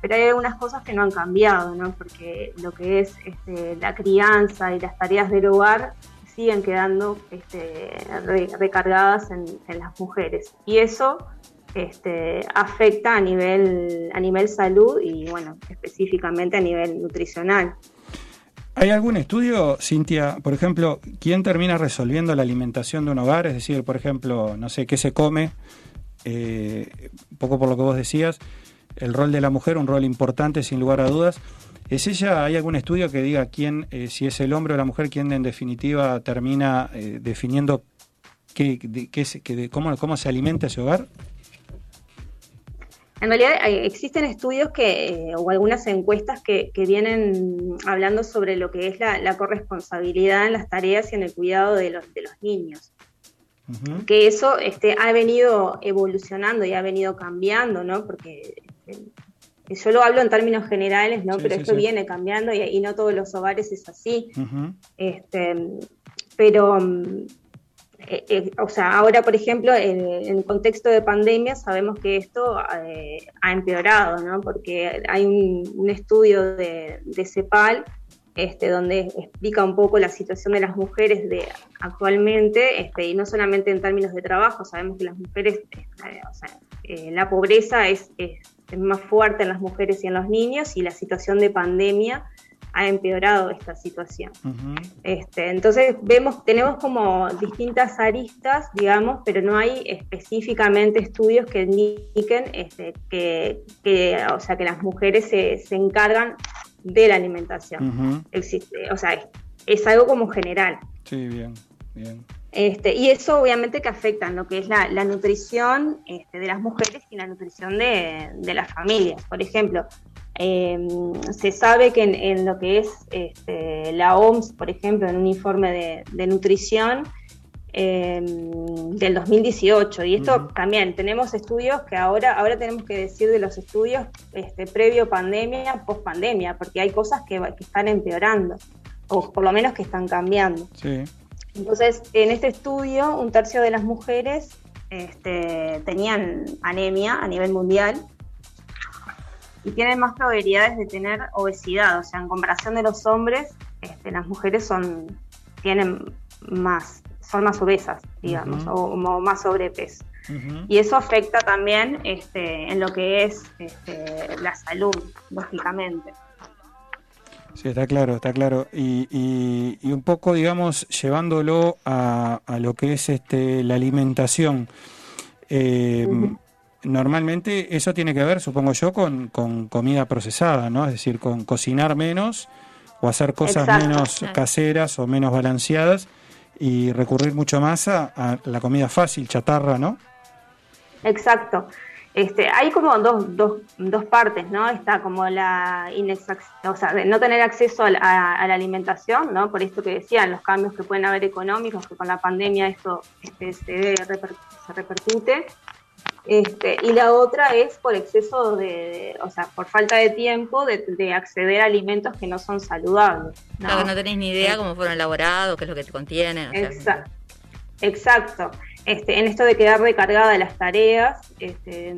pero hay algunas cosas que no han cambiado, ¿no? Porque lo que es este, la crianza y las tareas del hogar siguen quedando este, re- recargadas en, las mujeres. Y eso este, afecta a nivel, a nivel salud y, bueno, específicamente a nivel nutricional. ¿Hay algún estudio, Cintia, por ejemplo, quién termina resolviendo la alimentación de un hogar? Es decir, por ejemplo, no sé, qué se come, eh, poco por lo que vos decías, el rol de la mujer, un rol importante sin lugar a dudas. ¿Es ella, hay algún estudio que diga quién, eh, si es el hombre o la mujer, quién en definitiva termina eh, definiendo qué, de- qué que de- cómo, cómo se alimenta ese hogar? En realidad hay- existen estudios que, eh, o algunas encuestas que, que vienen hablando sobre lo que es la, la corresponsabilidad en las tareas y en el cuidado de los, de los niños. Que eso este, ha venido evolucionando y ha venido cambiando, ¿no? Porque yo lo hablo en términos generales, ¿no? Sí, Pero sí, esto sí. viene cambiando y, y no todos los hogares es así. Este, pero mm, eh, eh, o sea, ahora, por ejemplo, en, en el contexto de pandemia, sabemos que esto eh, ha empeorado, ¿no? Porque hay un, un estudio de, de CEPAL este, donde explica un poco la situación de las mujeres de actualmente, este, y no solamente en términos de trabajo, sabemos que las mujeres, eh, o sea, eh, la pobreza es, es- es más fuerte en las mujeres y en los niños, y la situación de pandemia ha empeorado esta situación. Este, entonces vemos, tenemos como distintas aristas, digamos, pero no hay específicamente estudios que indiquen este, que, que, o sea, que las mujeres se, se encargan de la alimentación. Existe, o sea, es, es algo como general. Sí, bien, bien. Este, y eso obviamente que afecta en lo que es la, la nutrición este, de las mujeres y la nutrición de, de las familias. Por ejemplo, eh, se sabe que en, en lo que es este, la OMS, por ejemplo, en un informe de, de nutrición eh, del 2018, y esto también tenemos estudios que ahora, ahora tenemos que decir de los estudios este, previo pandemia, post pandemia, porque hay cosas que, que están empeorando, o por lo menos que están cambiando. Sí. Entonces, en este estudio, un tercio de las mujeres este, tenían anemia a nivel mundial y tienen más probabilidades de tener obesidad. O sea, en comparación de los hombres, este, las mujeres son tienen más, son más obesas, digamos, o, o más sobrepeso. Y eso afecta también este, en lo que es este, la salud, lógicamente. Sí, está claro, está claro. Y, y- y un poco, digamos, llevándolo a, a lo que es este, la alimentación. eh, Normalmente eso tiene que ver, supongo yo, con, con comida procesada, ¿no? Es decir, con cocinar menos o hacer cosas Exacto. menos caseras o menos balanceadas y recurrir mucho más a, a la comida fácil, chatarra, ¿no? Exacto. Este, hay como dos, dos, dos partes, ¿no? Está como la o sea, de no tener acceso a la, a- a la alimentación, ¿no? Por esto que decían, los cambios que pueden haber económicos, que con la pandemia esto este, se, ve reper- se repercute. Este, y la otra es por exceso de, de- o sea, por falta de tiempo de, de acceder a alimentos que no son saludables. ¿no? Claro, que no tenés ni idea cómo fueron elaborados, qué es lo que te contienen. o sea, Exacto. Exacto. Este, en esto de quedar recargada de las tareas, este,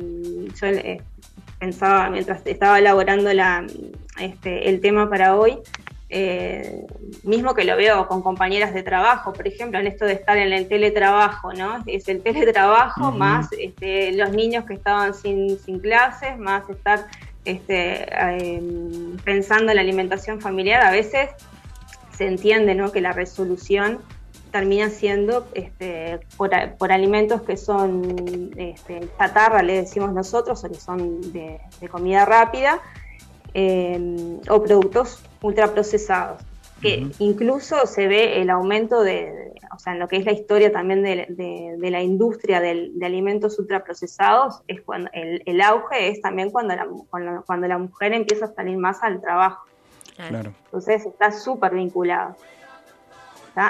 yo eh, pensaba mientras estaba elaborando la, este, el tema para hoy, eh, mismo que lo veo con compañeras de trabajo, por ejemplo, en esto de estar en el teletrabajo, ¿no? Es el teletrabajo más este, los niños que estaban sin, sin clases, más estar este, eh, pensando en la alimentación familiar, a veces se entiende ¿no? que la resolución termina siendo este, por, alimentos que son este, chatarra, le decimos nosotros, o que son de, de comida rápida, eh, o productos ultraprocesados. Que incluso se ve el aumento de, de- o sea, en lo que es la historia también de, de- de la industria del- de alimentos ultraprocesados, es cuando el, el auge es también cuando la, mu- cuando, cuando la mujer empieza a salir más al trabajo. Claro. Entonces está súper vinculado.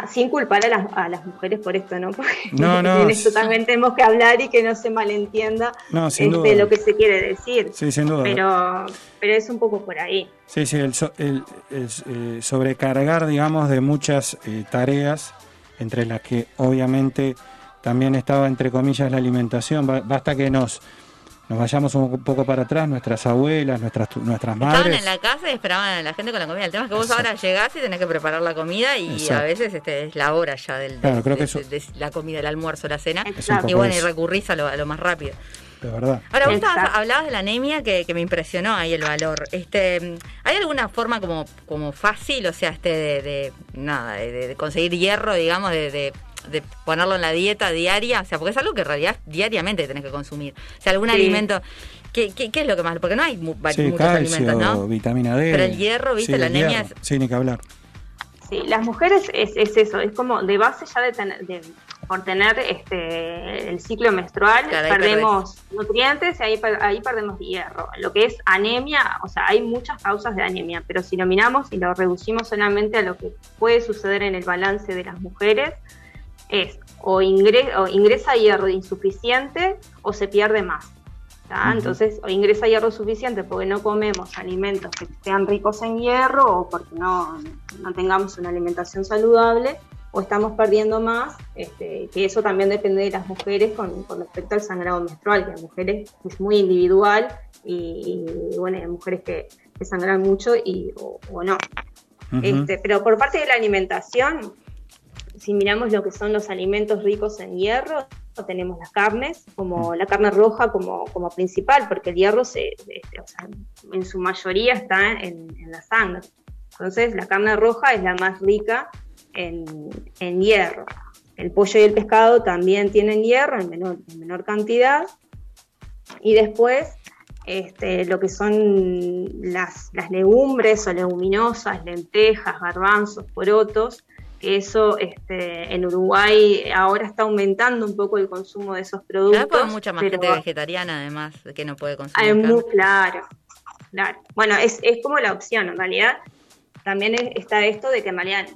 Sin culpar a las, a las mujeres por esto, ¿no? *laughs* Porque No, no, en esto también tenemos que hablar y que no se malentienda No, sin este, duda. lo que se quiere decir. Sí, sin duda. Pero, pero es un poco por ahí. Sí, sí, el, so- el- el, eh, sobrecargar, digamos, de muchas eh, tareas, entre las que obviamente también estaba, entre comillas, la alimentación. Ba- Basta que nos, nos vayamos un poco para atrás, nuestras abuelas, nuestras, nuestras Estaban madres. en la casa y esperaban a la gente con la comida. El tema es que vos Exacto. ahora llegás y tenés que preparar la comida y Exacto. a veces este, es la hora ya del, Claro, de, creo que eso- de la comida, el almuerzo, la cena. Y bueno, y recurrís a lo, a lo más rápido. De verdad. Ahora, vos estabas- hablabas de la anemia que, que me impresionó ahí el valor. Este, ¿Hay alguna forma como, como fácil, o sea, este de, de- nada, de, de- de conseguir hierro, digamos, de, de- ponerlo en la dieta diaria? O sea, porque es algo que en realidad diariamente tenés que consumir. O sea, algún Sí. alimento... ¿Qué, qué, qué es lo que más? Porque no hay mu- Sí, muchos calcio, alimentos, ¿no? vitamina D. Pero el hierro, ¿viste? Sí, La anemia hierro. Sí, ni que hablar. Sí, las mujeres es, es eso, es como de base ya de, tener- de- por tener este el ciclo menstrual, perdemos nutrientes y ahí, ahí perdemos hierro. Lo que es anemia, o sea, hay muchas causas de anemia, pero si lo miramos y lo reducimos solamente a lo que puede suceder en el balance de las mujeres, es o, ingre- o ingresa hierro insuficiente o se pierde más. ¿tá? Ujú. Entonces, o ingresa hierro suficiente porque no comemos alimentos que sean ricos en hierro o porque no, no tengamos una alimentación saludable, o estamos perdiendo más, este, que eso también depende de las mujeres con, con respecto al sangrado menstrual, que en mujeres es muy individual y, y, bueno, hay mujeres que, que sangran mucho y, o, o no. Este, pero por parte de la alimentación, si miramos lo que son los alimentos ricos en hierro, tenemos las carnes, como la carne roja como, como principal, porque el hierro se, este, o sea, en su mayoría está en, en la sangre. Entonces la carne roja es la más rica en, en hierro. El pollo y el pescado también tienen hierro en menor, en menor cantidad. Y después este, lo que son las, las legumbres o leguminosas, lentejas, garbanzos, porotos, eso este, en Uruguay ahora está aumentando un poco el consumo de esos Claro, productos. hay mucha más pero gente vegetariana, además, que no puede consumir hay muy claro, claro. Bueno, es, es como la opción, en realidad también es- está esto de que en realidad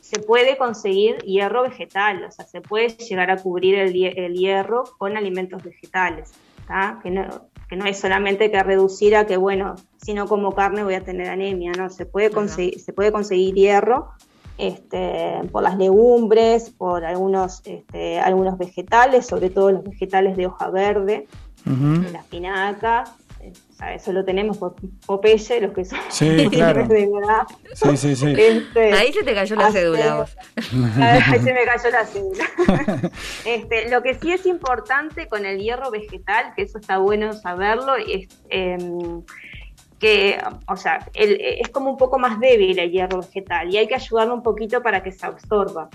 se puede conseguir hierro vegetal, o sea, se puede llegar a cubrir el, el hierro con alimentos vegetales, que, no, que no es solamente que reducir a que, bueno, si no como carne voy a tener anemia, no, se puede conseguir, se puede conseguir hierro este, por las legumbres, por algunos, este, algunos vegetales, sobre todo los vegetales de hoja verde, Ujú. la espinaca, eh, o sea, eso lo tenemos por Popeye, los que son Sí, *laughs* claro. de verdad. Sí, sí, sí. Este, Ahí se te cayó la hace- cédula vos. *laughs* Ahí se me cayó la cédula. *laughs* Este, lo que sí es importante con el hierro vegetal, que eso está bueno saberlo, es em, que, o sea, el- es como un poco más débil el hierro vegetal y hay que ayudarlo un poquito para que se absorba.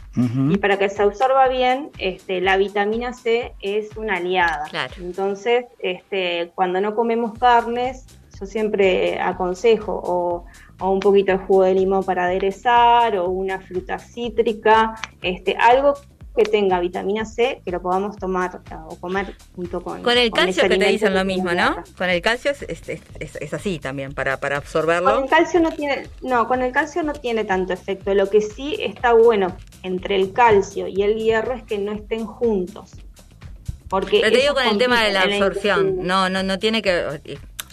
Y para que se absorba bien, este, la vitamina C es una aliada. Entonces, este, cuando no comemos carnes, yo siempre aconsejo o, o un poquito de jugo de limón para aderezar o una fruta cítrica, este, algo que tenga vitamina C que lo podamos tomar o comer junto con Con el calcio que te dicen lo mismo, ¿no? Con el calcio es, es, es- es- es así también, para, para Con absorberlo. el calcio no tiene, no, con el calcio no tiene tanto efecto. Lo que sí está bueno entre el calcio y el hierro es que no estén juntos. Porque Pero te digo con el tema de la absorción. No, no, no tiene que.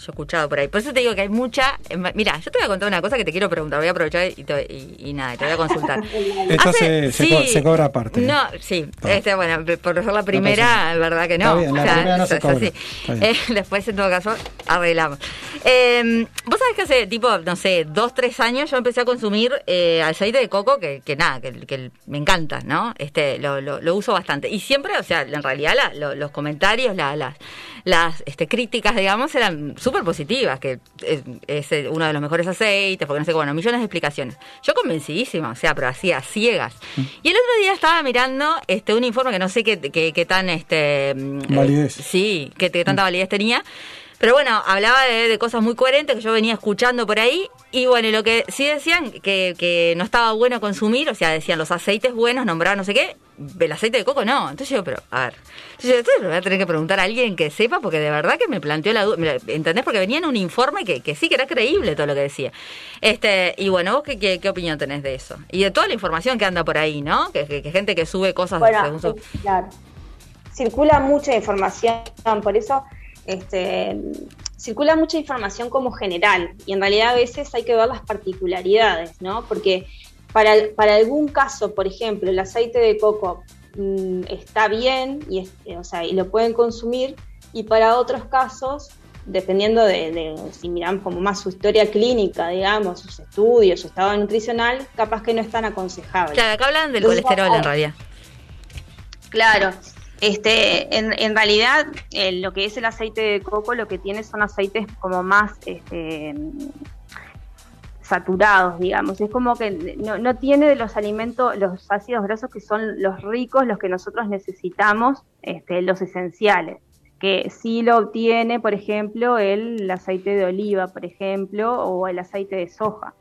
Yo he escuchado por ahí. Por eso te digo que hay mucha. eh, Mira, yo te voy a contar una cosa que te quiero preguntar. Voy a aprovechar y, te- y- y nada, te voy a consultar. *laughs* Esto Hace- se, se, sí. co- se cobra aparte. No, sí, este, bueno, por ser la primera, verdad que no. Está bien, la primera no se cobra. así. Eh, *laughs* después, en todo caso, arreglamos. Eh, Vos sabés que hace, tipo, no sé, dos, tres años yo empecé a consumir eh, aceite de coco, que, que nada, que, que me encanta, ¿no? Este, lo, lo, lo uso bastante. Y siempre, o sea, en realidad la- lo- los comentarios, la- las, las este, críticas, digamos, eran súper positivas, que es, es uno de los mejores aceites, porque no sé, bueno, millones de explicaciones. Yo convencidísima, o sea, pero así a ciegas. Y el otro día estaba mirando este un informe que no sé qué, qué, qué tan este mm, Validez. eh, sí, qué, qué tanta validez tenía. Pero bueno, hablaba de, de cosas muy coherentes que yo venía escuchando por ahí. Y bueno, y lo que sí decían que, que no estaba bueno consumir, o sea, decían los aceites buenos, nombraban no sé qué, el aceite de coco no. Entonces yo, pero, a ver, entonces yo, esto lo voy a tener que preguntar a alguien que sepa, porque de verdad que me planteó la duda, ¿entendés? Porque venía en un informe que, que sí, que era creíble todo lo que decía. Este, y bueno, ¿vos qué, qué, qué opinión tenés de eso? Y de toda la información que anda por ahí, ¿no? Que, que- que gente que sube cosas Bueno, según su... claro. Circula mucha información, por eso este, circula mucha información como general y en realidad a veces hay que ver las particularidades, ¿no? Porque para, para algún caso, por ejemplo, el aceite de coco mm, está bien y, es- eh, o sea, y lo pueden consumir y para otros casos, dependiendo de, de si miramos como más su historia clínica, digamos, sus estudios, su estado nutricional, capaz que no es tan aconsejable. Claro, acá hablan del Entonces, colesterol en realidad. Claro, este, en, en realidad eh, lo que es el aceite de coco lo que tiene son aceites como más este, saturados, digamos. Es como que no, tiene de los alimentos, los ácidos grasos que son los ricos, los que nosotros necesitamos, este, los esenciales. Que sí lo obtiene, por ejemplo, el, aceite de oliva, por ejemplo, o el aceite de soja.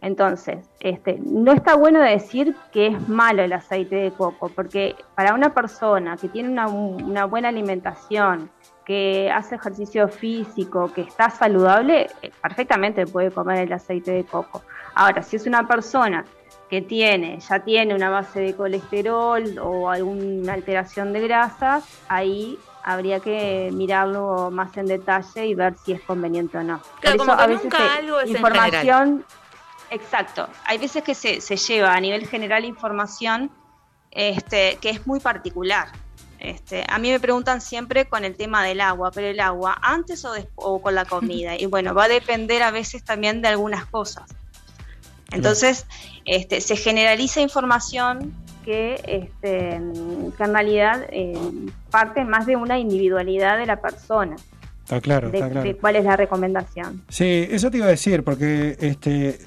Entonces, este, no está bueno decir que es malo el aceite de coco, porque para una persona que tiene una, una buena alimentación, que hace ejercicio físico, que está saludable, eh, perfectamente puede comer el aceite de coco. Ahora, si es una persona que tiene, ya tiene una base de colesterol o alguna alteración de grasas, ahí habría que mirarlo más en detalle y ver si es conveniente o no. Claro, Por como que a veces nunca algo es en información Exacto. Hay veces que se, se lleva a nivel general información este, que es muy particular. Este, a mí me preguntan siempre con el tema del agua, pero el agua antes o, con la comida. Y bueno, va a depender a veces también de algunas cosas. Entonces, este, se generaliza información que, este, que en realidad eh, parte más de una individualidad de la persona, Está claro, de, está claro. de cuál es la recomendación. Sí, eso te iba a decir, porque este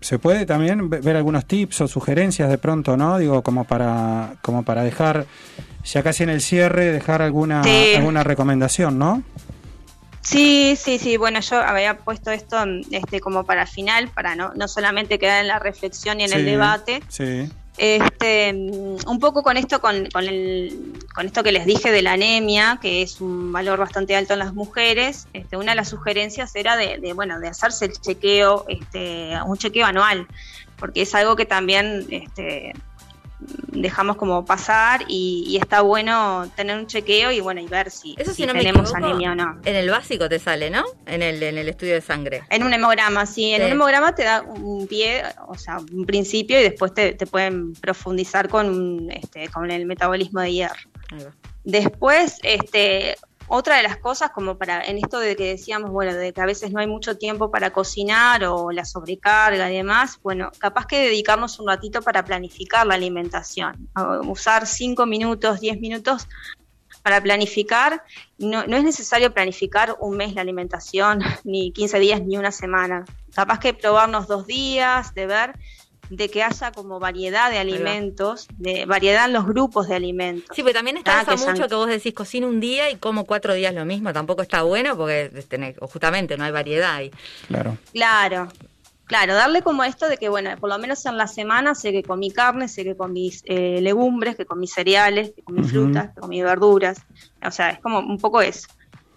se puede también ve- ver algunos tips o sugerencias de pronto, ¿no? Digo, como para, como para dejar, ya casi en el cierre, dejar alguna, Sí. alguna recomendación, ¿no? Sí, sí, sí. Bueno, yo había puesto esto este, como para final, para no, no solamente quedar en la reflexión y en el debate. Sí. Este, un poco con esto, con, con, el, con esto que les dije de la anemia, que es un valor bastante alto en las mujeres. Este, una de las sugerencias era de, de, bueno, de hacerse el chequeo, este, un chequeo anual, porque es algo que también este, dejamos como pasar y, y está bueno tener un chequeo y bueno y ver si, Eso si si no tenemos equivoco, anemia o no. En el básico te sale, ¿no? En el, en el estudio de sangre. En un hemograma, sí. En Sí. un hemograma te da un pie, o sea, un principio y después te, te pueden profundizar con, este, con el metabolismo de hierro. Después, este, otra de las cosas, como para, en esto de que decíamos, bueno, de que a veces no hay mucho tiempo para cocinar o la sobrecarga y demás, bueno, capaz que dedicarnos un ratito para planificar la alimentación. Usar 5 minutos, 10 minutos para planificar. No, no es necesario planificar un mes la alimentación, *laughs* ni 15 días, ni una semana. Capaz que probarnos dos días, de ver de que haya como variedad de alimentos, de variedad en los grupos de alimentos. Sí, pero también está Ah, sean- mucho que vos decís cocino un día y como cuatro días lo mismo. Tampoco está bueno porque tenés- justamente no hay variedad. ahí. Claro. Claro, claro, darle como esto de que, bueno, por lo menos en la semana sé que comí carne, sé que comí eh, legumbres, que comí cereales, que comí frutas, que comí verduras. O sea, es como un poco eso.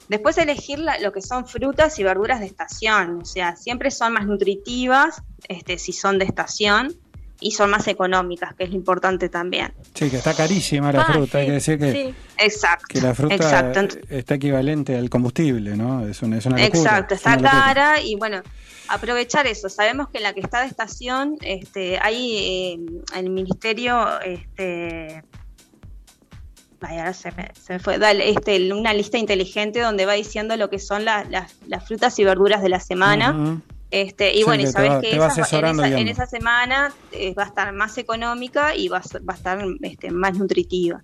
Después elegir la- lo que son frutas y verduras de estación. O sea, siempre son más nutritivas este, si son de estación y son más económicas, que es lo importante también. Sí, que está carísima la Ah, fruta, hay sí, que decir que, sí. Exacto. que la fruta Exacto. Está equivalente al combustible, ¿no? Es una, es una locura. Exacto, es está una cara y bueno, aprovechar eso. Sabemos que en la que está de estación, este, hay eh, el ministerio, este, ay, ahora se me, se me fue, da este, una lista inteligente donde va diciendo lo que son la- las- las frutas y verduras de la semana. Este, y Sí, bueno, y sabes va- que en, esa, en viendo. esa semana eh, va a estar más económica y va va a estar este, más nutritiva.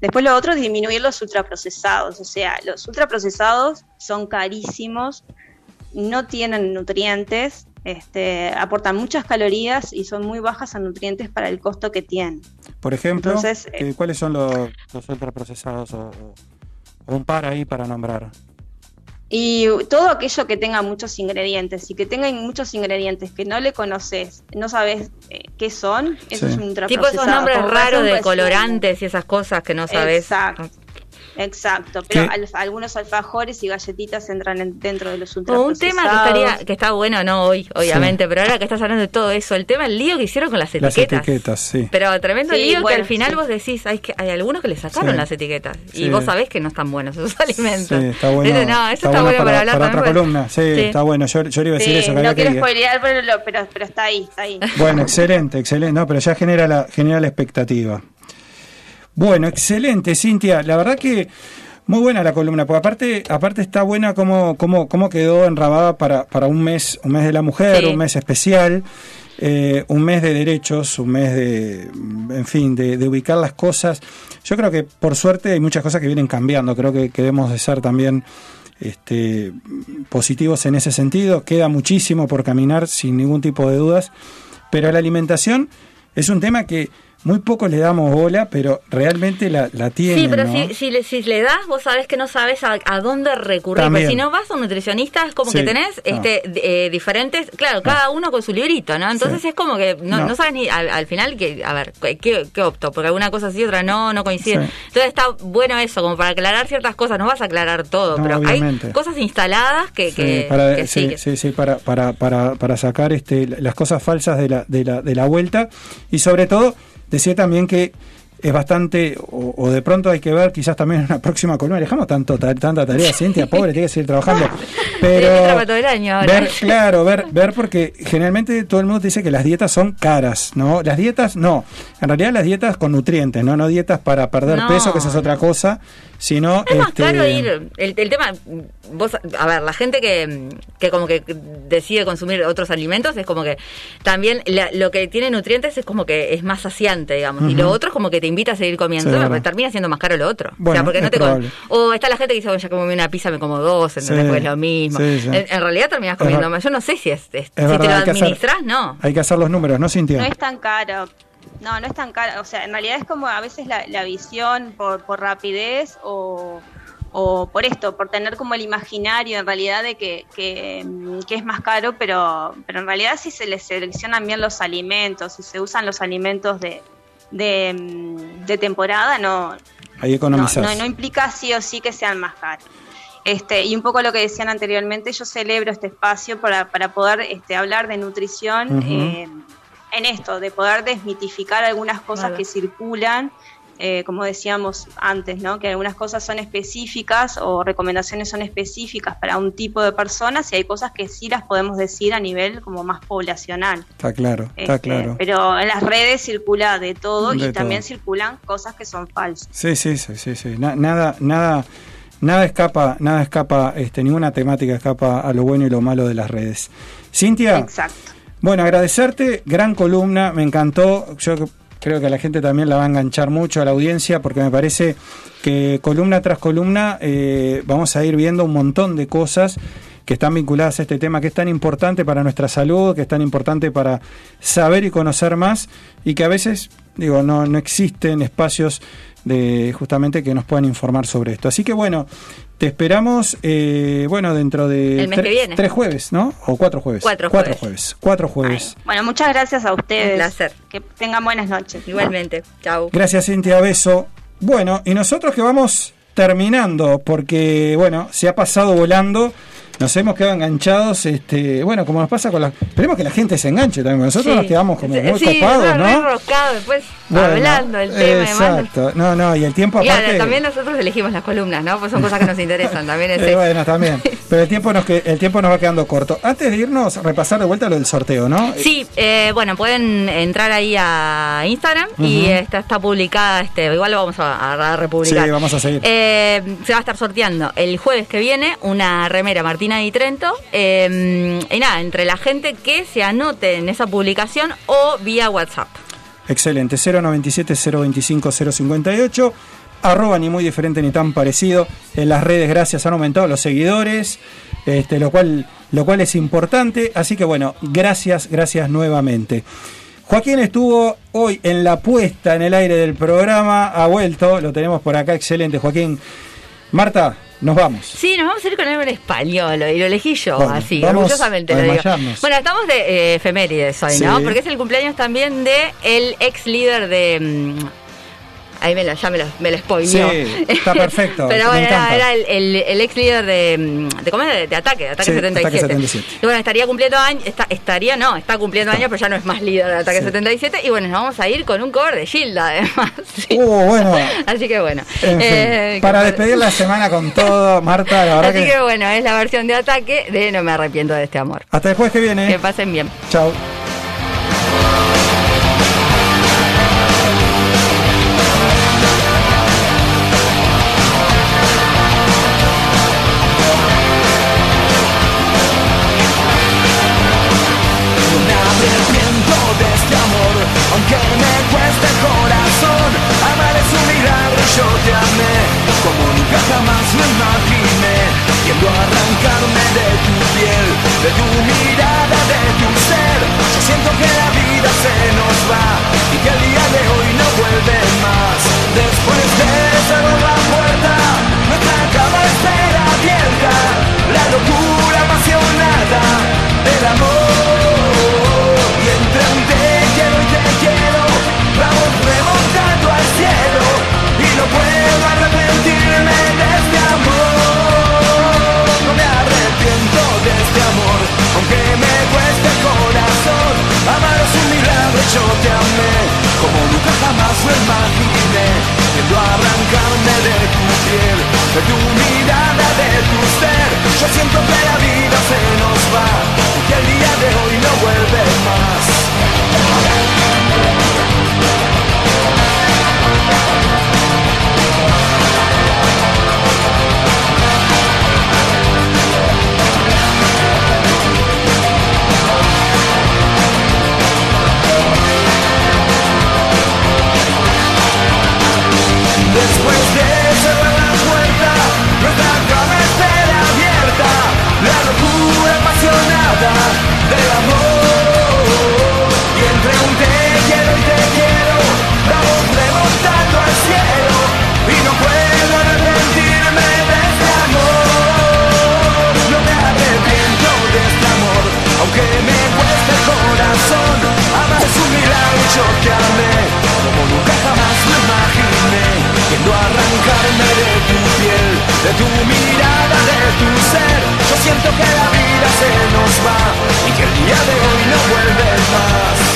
Después lo otro es disminuir los ultraprocesados. O sea, los ultraprocesados son carísimos, no tienen nutrientes, este, aportan muchas calorías y son muy bajas en nutrientes para el costo que tienen. Por ejemplo, Entonces, eh, ¿cuáles son los, los ultraprocesados o, un par ahí para nombrar? Y todo aquello que tenga muchos ingredientes y que tenga muchos ingredientes que no le conoces, no sabes eh, qué son, eso Sí. es un Tipo esos nombres raros de colorantes y esas cosas que no sabes. Exacto. Exacto, pero alf- algunos alfajores y galletitas entran en- dentro de los O un ultraprocesados. tema que estaría, que está bueno, no hoy, obviamente, pero ahora que estás hablando de todo eso, el tema, el lío que hicieron con las Las etiquetas. etiquetas, sí. Pero tremendo Sí, lío que bueno, al final sí. vos decís, hay, que, hay algunos que le sacaron Sí. las etiquetas. Sí. Y vos sabés que no están buenos esos alimentos. Sí, está bueno. Ese no, eso está, bueno para, hablar para otra columna. Sí, Sí. está bueno. Yo, yo le iba a decir Sí, eso. Que no quiero que- spoilear, pero, pero, pero está ahí, está ahí. Bueno, excelente, excelente. No, pero ya genera la, genera la expectativa. Bueno, excelente, Cintia. La verdad que muy buena la columna, porque aparte, aparte está buena cómo, cómo, cómo quedó enrabada para, para un mes, un mes de la mujer, Sí. un mes especial, eh, un mes de derechos, un mes de, en fin, de, de ubicar las cosas. Yo creo que por suerte hay muchas cosas que vienen cambiando. Creo que, que debemos de ser también este, positivos en ese sentido. Queda muchísimo por caminar, sin ningún tipo de dudas. Pero la alimentación es un tema que muy poco le damos bola, pero realmente la, la tiene. Sí, pero ¿no? si, si, le, si le das, vos sabés que no sabes a, a dónde recurrir. También. Pero si no vas a un nutricionista, es como Sí, que tenés no. este, eh, diferentes, claro, cada uno con su librito, ¿no? Entonces Sí. es como que no, No. sabes ni al, al final, que a ver, ¿qué, qué opto? Porque alguna cosa sí, otra no, no coincide. Sí. Entonces está bueno eso, como para aclarar ciertas cosas. No vas a aclarar todo, pero obviamente. hay cosas instaladas que, Sí, que, para, que sí, sí, sí, para, para, para, para sacar este, las cosas falsas de la, de, la, de la vuelta y sobre todo decía también que es bastante, o, o de pronto hay que ver quizás también en una próxima columna, dejamos tanto, ta- tanta tarea, Cintia, *laughs* pobre, tiene que seguir trabajando. Pero todo el año ahora. ver, claro, ver, ver porque generalmente todo el mundo te dice que las dietas son caras, ¿no? Las dietas, no, en realidad las dietas con nutrientes, ¿no? No dietas para perder No. peso, que esa es otra cosa, sino... Es más este, caro ir. El, el tema, vos, a ver, la gente que, que como que decide consumir otros alimentos es como que también la- lo que tiene nutrientes es como que es más saciante, digamos. Y lo otro es como que te invita a seguir comiendo. Sí, Entonces, termina siendo más caro lo otro. o Bueno, sea, porque no es te com- probable. O está la gente que dice, bueno, ya comí una pizza, me como dos, ¿entendés? Sí, Porque es lo mismo. sí, sí. En, en realidad terminas comiendo más. Yo no sé si es, es- si verdad, te lo administras, no. Hay que hacer los números, ¿no, Cintia? No es tan caro. No, no es tan caro. O sea, en realidad es como a veces la, la visión por, por rapidez o, o por esto, por tener como el imaginario en realidad de que, que, que es más caro, pero, pero en realidad si se les seleccionan bien los alimentos, si se usan los alimentos de, de, de temporada, no, Ahí no, economizás. no, no implica sí o sí que sean más caros. Este, y un poco lo que decían anteriormente, yo celebro este espacio para, para poder este, hablar de nutrición eh, en esto, de poder desmitificar algunas cosas Claro. que circulan, eh, como decíamos antes, ¿no? que algunas cosas son específicas o recomendaciones son específicas para un tipo de personas y hay cosas que sí las podemos decir a nivel como más poblacional. Está claro, está Este, claro. Pero en las redes circula de todo De y también circulan cosas que son falsas. Sí, sí, sí, sí, sí. Na- nada, nada, nada escapa, nada escapa, este, ninguna temática escapa a lo bueno y lo malo de las redes. Cintia. Exacto. Bueno, agradecerte, gran columna, me encantó. Yo creo que la gente también la va a enganchar mucho a la audiencia porque me parece que columna tras columna eh, vamos a ir viendo un montón de cosas que están vinculadas a este tema que es tan importante para nuestra salud, que es tan importante para saber y conocer más y que a veces, digo, no, no existen espacios de justamente que nos puedan informar sobre esto. Así que bueno, te esperamos, eh, bueno, dentro de El mes tre- que viene. tres jueves, ¿no? O cuatro jueves. Cuatro Cuatro jueves. jueves. Cuatro jueves. Bueno, muchas gracias a ustedes. Un placer. Que tengan buenas noches. Igualmente. Chau. Gracias, Cintia. Beso. Bueno, y nosotros que vamos terminando, porque, bueno, se ha pasado volando. Nos hemos quedado enganchados, este, bueno, como nos pasa con la... Esperemos que la gente se enganche también, nosotros Sí. nos quedamos como muy sí, copados, ¿no? enroscado, después Bueno, hablando del tema. Exacto, no, no, y el tiempo Y aparte... ahora, también nosotros elegimos las columnas, ¿no? Pues son cosas que nos interesan, también es *laughs* Eh, bueno, también. *laughs* Pero el tiempo, nos que, el tiempo nos va quedando corto. Antes de irnos, repasar de vuelta lo del sorteo, ¿no? Sí, eh, bueno, pueden entrar ahí a Instagram y está, está publicada, este, igual lo vamos a, a republicar. Sí, vamos a seguir. Eh, se va a estar sorteando el jueves que viene una remera Y Trento. eh, y nada, entre la gente que se anote en esa publicación o vía WhatsApp. Excelente, 097-025-058, arroba ni muy diferente ni tan parecido. En las redes, gracias, han aumentado los seguidores, este, lo, cual, lo cual es importante. Así que bueno, gracias, gracias nuevamente. Joaquín estuvo hoy en la puesta en el aire del programa, ha vuelto, lo tenemos por acá, excelente, Joaquín. Marta, nos vamos. Sí, nos vamos a ir con algo en español y lo elegí yo, Bueno, así, vamos orgullosamente a lo digo. Bueno, estamos de eh, efemérides hoy, Sí. ¿no? Porque es el cumpleaños también de el ex líder de... Ahí me lo, ya me lo, me spoileó. Sí, está perfecto, *laughs* Pero bueno, era, el, el- el ex líder de, mm, de, ¿cómo es? de, de ataque, de ataque, Sí, 77. Ataque 77. Y bueno, estaría cumpliendo años, está- estaría, no, está cumpliendo años, pero ya no es más líder de ataque Sí. 77. Y bueno, nos vamos a ir con un cover de Gilda, además. *laughs* Uh, bueno, *laughs* Así que bueno. en fin, Eh, para despedir la semana con todo, Marta, la verdad Así que... que bueno, es la versión de ataque de No me arrepiento de este amor. Hasta jueves que viene. Que pasen bien. Chao. Yo te amé, como nunca jamás lo imaginé. Quiero arrancarme de tu piel, de tu mirada, de tu ser. Yo siento que la vida se nos va y que el lo imaginé Tiendo arrancarme de tu piel De tu mirada, de tu ser Yo siento que De tu piel, de tu mirada, de tu ser. Yo siento que la vida se nos va Y que el día de hoy no vuelve más.